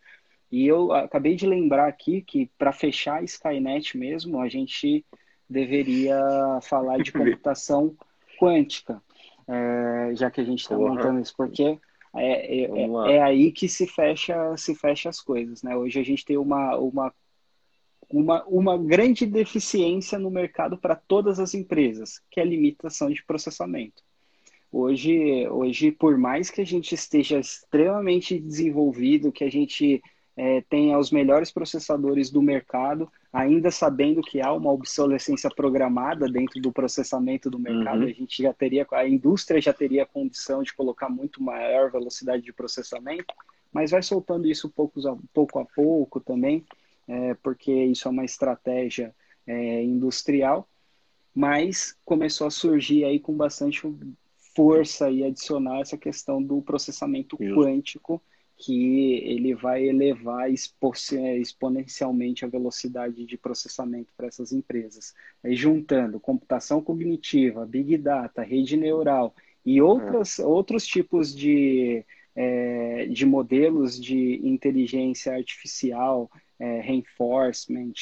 E eu acabei de lembrar aqui que para fechar a Skynet mesmo, a gente deveria falar de computação quântica, é, já que a gente está montando isso, porque é, é, é, aí que se fecha, se fecha as coisas. Né? Hoje a gente tem uma, uma, uma, uma grande deficiência no mercado para todas as empresas, que é a limitação de processamento. Hoje, hoje, por mais que a gente esteja extremamente desenvolvido, que a gente é, tenha os melhores processadores do mercado, ainda sabendo que há uma obsolescência programada dentro do processamento do mercado, uhum. a gente já teria, a indústria já teria a condição de colocar muito maior velocidade de processamento, mas vai soltando isso pouco a pouco, a pouco também, é, porque isso é uma estratégia é, industrial, mas começou a surgir aí com bastante força e adicionar essa questão do processamento quântico, que ele vai elevar exponencialmente a velocidade de processamento para essas empresas. Aí, juntando computação cognitiva, big data, rede neural e outras, é. outros tipos de, é, de modelos de inteligência artificial, é, reinforcement,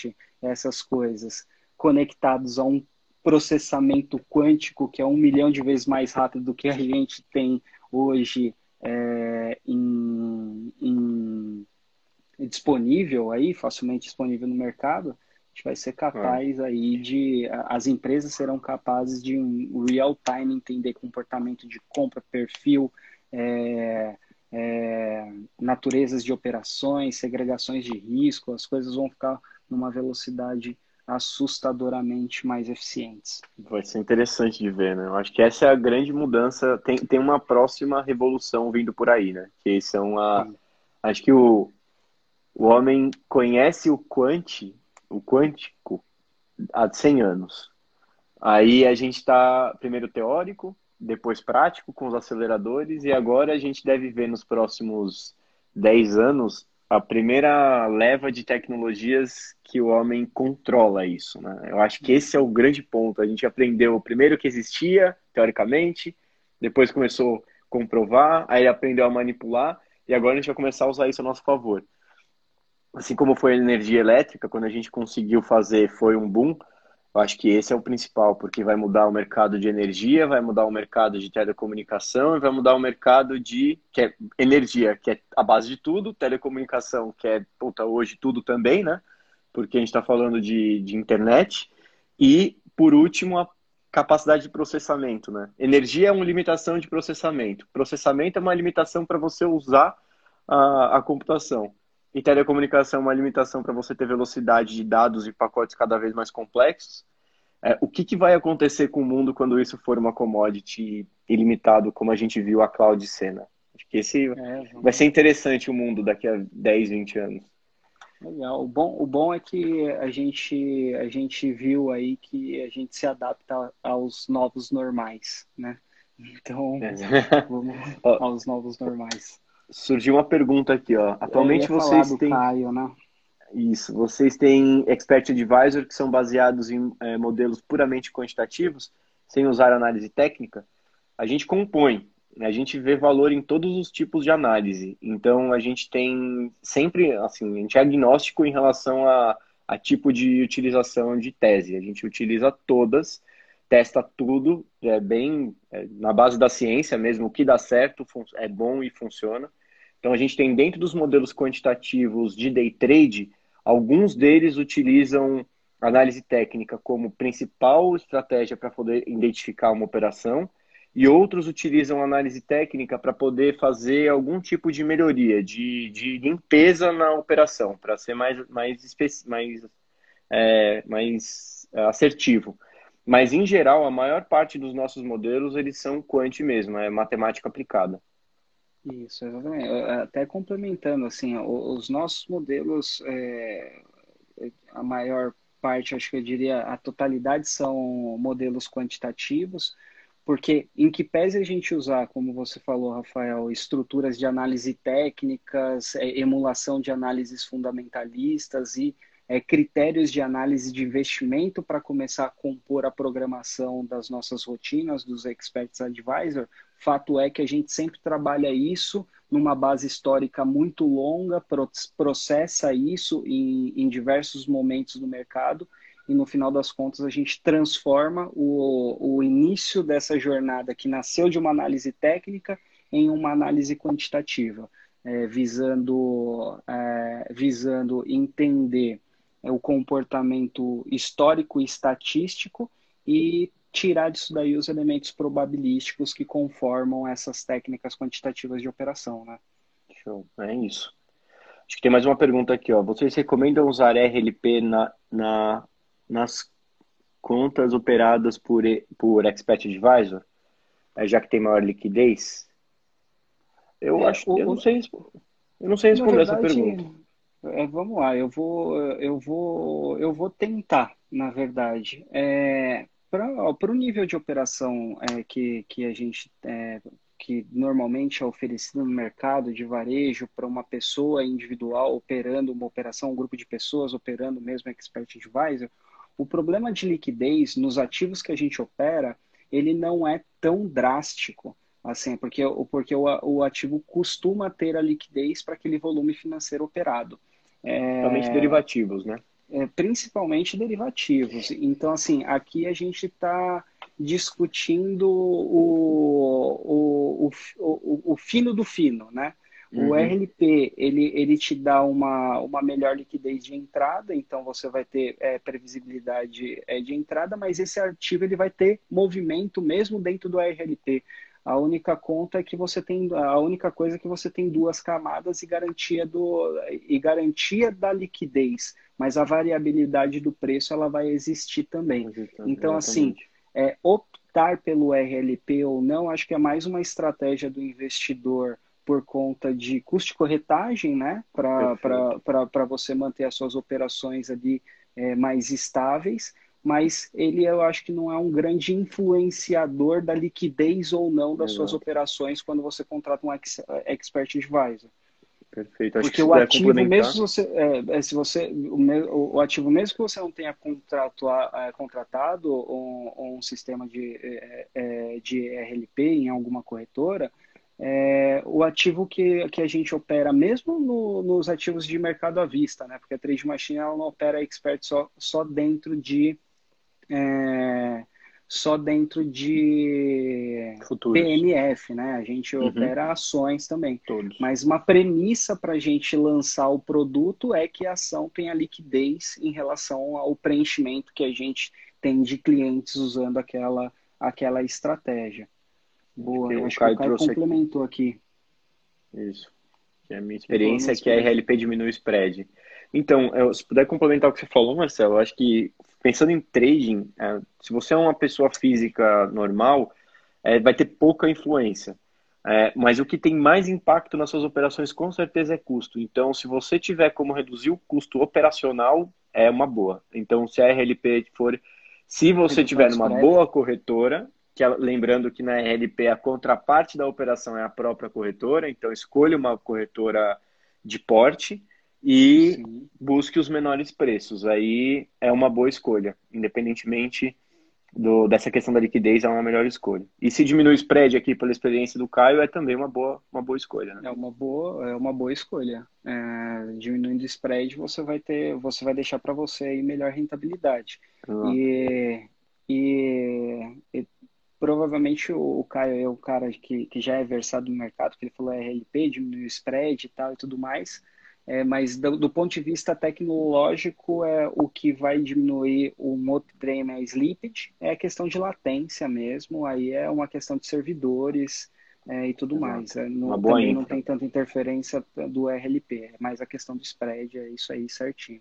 essas coisas, conectados a um processamento quântico que é um milhão de vezes mais rápido do que a gente tem hoje é, em, em, disponível aí, facilmente disponível no mercado, a gente vai ser capaz é. aí de, as empresas serão capazes de um real time entender comportamento de compra, perfil, é, é, naturezas de operações, segregações de risco, as coisas vão ficar numa velocidade assustadoramente mais eficientes. Vai ser interessante de ver, né? Eu acho que essa é a grande mudança. Tem, tem uma próxima revolução vindo por aí, né? Que são a. Sim. Acho que o, o homem conhece o o quântico há 100 anos. Aí a gente está primeiro teórico, depois prático com os aceleradores, e agora a gente deve ver nos próximos 10 anos a primeira leva de tecnologias que o homem controla isso. Né? Eu acho que esse é o grande ponto. A gente aprendeu primeiro que existia, teoricamente, depois começou a comprovar, aí aprendeu a manipular, e agora a gente vai começar a usar isso a nosso favor. Assim como foi a energia elétrica, quando a gente conseguiu fazer, foi um boom. Eu acho que esse é o principal, porque vai mudar o mercado de energia, vai mudar o mercado de telecomunicação e vai mudar o mercado de que é energia, que é a base de tudo, telecomunicação, que é puta, hoje tudo também, né? Porque a gente está falando de, de internet. E, por último, a capacidade de processamento, né? Energia é uma limitação de processamento. Processamento é uma limitação para você usar a, a computação. E telecomunicação é uma limitação para você ter velocidade de dados e pacotes cada vez mais complexos. É, o que, que vai acontecer com o mundo quando isso for uma commodity ilimitado, como a gente viu a cloud cena? Acho que esse é, vai ser interessante o mundo daqui a 10, 20 anos. Legal. O bom, o bom é que a gente, a gente viu aí que a gente se adapta aos novos normais, né? Então, é. vamos aos novos normais. Surgiu uma pergunta aqui, ó. Atualmente vocês têm. Caio, né? Isso. Vocês têm Expert Advisor que são baseados em é, modelos puramente quantitativos, sem usar análise técnica. A gente compõe a gente vê valor em todos os tipos de análise. Então, a gente tem sempre, assim, a gente é agnóstico em relação a, a tipo de utilização de tese. A gente utiliza todas, testa tudo, é bem é, na base da ciência mesmo, o que dá certo é bom e funciona. Então, a gente tem dentro dos modelos quantitativos de day trade, alguns deles utilizam análise técnica como principal estratégia para poder identificar uma operação e outros utilizam análise técnica para poder fazer algum tipo de melhoria, de, de limpeza na operação, para ser mais, mais, mais, é, mais é, assertivo. Mas, em geral, a maior parte dos nossos modelos, eles são quant mesmo, é matemática aplicada. Isso, exatamente. Até complementando, assim, os nossos modelos, é, a maior parte, acho que eu diria, a totalidade são modelos quantitativos, porque em que pese a gente usar, como você falou, Rafael, estruturas de análise técnicas, é, emulação de análises fundamentalistas e é, critérios de análise de investimento para começar a compor a programação das nossas rotinas, dos Experts Advisor, fato é que a gente sempre trabalha isso numa base histórica muito longa, processa isso em, em diversos momentos do mercado e no final das contas a gente transforma o, o início dessa jornada que nasceu de uma análise técnica em uma análise quantitativa, é, visando, é, visando entender o comportamento histórico e estatístico e tirar disso daí os elementos probabilísticos que conformam essas técnicas quantitativas de operação, né? Show, é isso. Acho que tem mais uma pergunta aqui, ó. Vocês recomendam usar RLP na, na nas contas operadas por, por Expert Advisor, é, já que tem maior liquidez? Eu é, acho, o, eu não sei, eu não sei responder verdade, essa pergunta. É, vamos lá, eu vou, eu vou, eu vou tentar, na verdade. É, para o nível de operação é, que, que a gente é, que normalmente é oferecido no mercado de varejo para uma pessoa individual operando uma operação, um grupo de pessoas operando mesmo expert advisor, o problema de liquidez nos ativos que a gente opera, ele não é tão drástico, assim, porque, porque o, o ativo costuma ter a liquidez para aquele volume financeiro operado. É, derivativos, né? É, principalmente derivativos. Então, assim, aqui a gente está discutindo o, o, o, o, fino do fino, né? Uhum. O RLP, ele, ele te dá uma, uma melhor liquidez de entrada, então você vai ter é, previsibilidade é, de entrada, mas esse ativo ele vai ter movimento mesmo dentro do RLP. A única conta é que você tem, a única coisa é que você tem duas camadas e garantia do e garantia da liquidez, mas a variabilidade do preço ela vai existir também. Então assim, é, optar pelo RLP ou não, acho que é mais uma estratégia do investidor por conta de custo de corretagem, né? Para você manter as suas operações ali é, mais estáveis, mas ele eu acho que não é um grande influenciador da liquidez ou não das Exato. suas operações quando você contrata um expert advisor. Perfeito. Acho Porque o ativo, mesmo se você, é, é, se você o, o, ativo, mesmo que você não tenha é, contratado um, um sistema de, é, é de RLP em alguma corretora, é, o ativo que, que a gente opera, mesmo no, nos ativos de mercado à vista, né? Porque a Trade Machine ela não opera expert só, só dentro de é, só dentro de Futuros. PMF, né? A gente uhum. opera ações também. Todos. Mas uma premissa para a gente lançar o produto é que a ação tenha liquidez em relação ao preenchimento que a gente tem de clientes usando aquela, aquela estratégia. Boa, eu acho que o Caio complementou aqui. aqui. Isso. Que a minha experiência é que a RLP diminui o spread. Então, eu, se puder complementar o que você falou, Marcelo, eu acho que pensando em trading, é, se você é uma pessoa física normal, é, vai ter pouca influência. É, mas o que tem mais impacto nas suas operações, com certeza, é custo. Então, se você tiver como reduzir o custo operacional, é uma boa. Então, se a RLP for. Se você tiver numa boa corretora, que lembrando que na RLP a contraparte da operação é a própria corretora, então escolha uma corretora de porte e Sim. busque os menores preços. Aí é uma boa escolha, independentemente do, dessa questão da liquidez, é uma melhor escolha. E se diminui o spread aqui pela experiência do Caio, é também uma boa, uma boa escolha. Né? É uma boa, é uma boa escolha. É, diminuindo o spread, você vai ter, você vai deixar para você aí melhor rentabilidade. E, e, e, provavelmente o, Caio é o cara que, que já é versado no mercado, que ele falou RLP, diminui o spread e tal e tudo mais. É, mas do, do, ponto de vista tecnológico, é, o que vai diminuir outro trem é slippage, é a questão de latência mesmo, aí é uma questão de servidores é, e tudo Exato. mais. É, não, também infra. não tem tanta interferência do RLP, é mais a questão do spread, é isso aí certinho.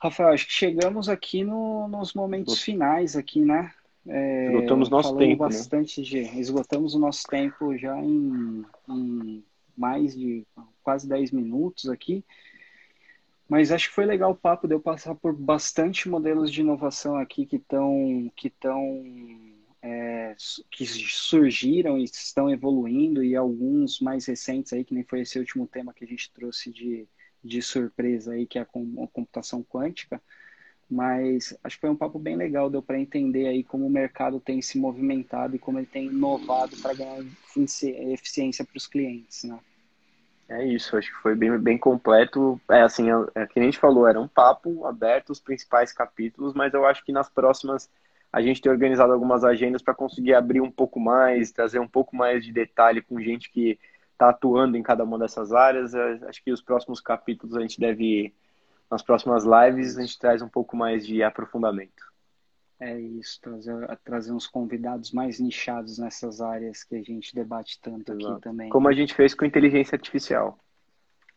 Rafael, acho que chegamos aqui no, nos momentos finais aqui, né? É, esgotamos nosso tempo, né? bastante né? de, esgotamos o nosso tempo já em, em mais de quase 10 minutos aqui. Mas acho que foi legal o papo, deu passar por bastante modelos de inovação aqui que estão que estão é, que surgiram e estão evoluindo e alguns mais recentes aí que nem foi esse último tema que a gente trouxe de, de surpresa aí que é a computação quântica mas acho que foi um papo bem legal, deu para entender aí como o mercado tem se movimentado e como ele tem inovado para ganhar eficiência para os clientes, né? É isso, acho que foi bem, bem completo. É assim, é, é, que a gente falou, era um papo aberto, os principais capítulos, mas eu acho que nas próximas a gente tem organizado algumas agendas para conseguir abrir um pouco mais, trazer um pouco mais de detalhe com gente que está atuando em cada uma dessas áreas. É, acho que os próximos capítulos a gente deve, nas próximas lives, a gente traz um pouco mais de aprofundamento. É isso, trazer, trazer uns convidados mais nichados nessas áreas que a gente debate tanto Exato. aqui também. Como a gente fez com inteligência artificial.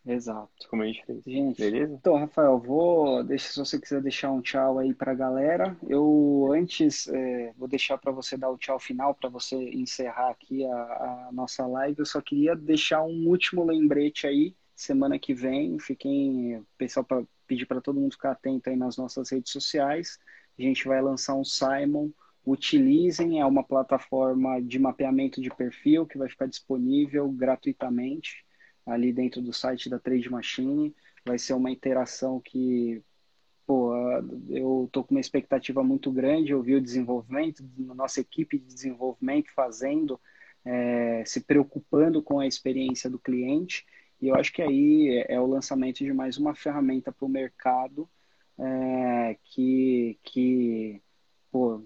Exato. Como a gente fez. Gente, Beleza? Então, Rafael, vou. Deixa, se você quiser deixar um tchau aí para a galera. Eu antes é, vou deixar para você dar o tchau final, para você encerrar aqui a, a, nossa live. Eu só queria deixar um último lembrete aí. Semana que vem, fiquem. Pessoal, para pedir para todo mundo ficar atento aí nas nossas redes sociais a gente vai lançar um Simon. Utilizem, é uma plataforma de mapeamento de perfil que vai ficar disponível gratuitamente ali dentro do site da Trade Machine. Vai ser uma interação que pô, eu tô com uma expectativa muito grande. Eu vi o desenvolvimento, nossa equipe de desenvolvimento fazendo, é, se preocupando com a experiência do cliente. E eu acho que aí é o lançamento de mais uma ferramenta para o mercado é, que, que pô,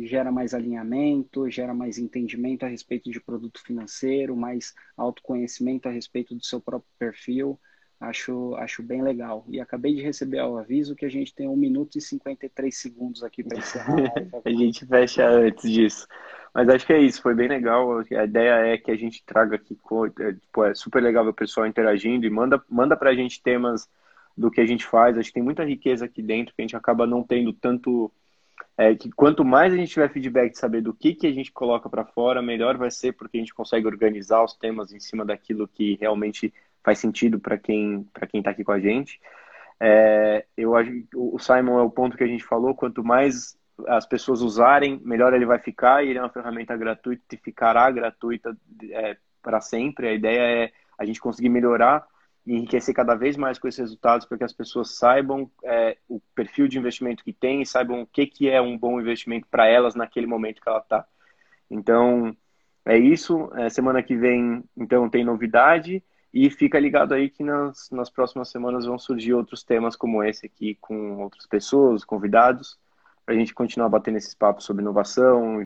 gera mais alinhamento, gera mais entendimento a respeito de produto financeiro, mais autoconhecimento a respeito do seu próprio perfil. Acho, acho bem legal. E acabei de receber o aviso que a gente tem 1 minuto e 53 segundos aqui para encerrar. a gente fecha antes disso. Mas acho que é isso, foi bem legal. A ideia é que a gente traga aqui, é, tipo, é super legal ver o pessoal interagindo e manda, manda para a gente temas do que a gente faz. Acho que tem muita riqueza aqui dentro que a gente acaba não tendo tanto. É, que quanto mais a gente tiver feedback de saber do que, que a gente coloca para fora, melhor vai ser, porque a gente consegue organizar os temas em cima daquilo que realmente faz sentido para quem para quem está aqui com a gente. É, eu acho que o Simon é o ponto que a gente falou. Quanto mais as pessoas usarem, melhor ele vai ficar. E ele é uma ferramenta gratuita e ficará gratuita é, para sempre. A ideia é a gente conseguir melhorar enriquecer cada vez mais com esses resultados para que as pessoas saibam é, o perfil de investimento que tem e saibam o que, que é um bom investimento para elas naquele momento que ela está. Então, é isso. É, semana que vem, então, tem novidade. E fica ligado aí que nas, nas próximas semanas vão surgir outros temas como esse aqui, com outras pessoas, convidados, para a gente continuar batendo esses papos sobre inovação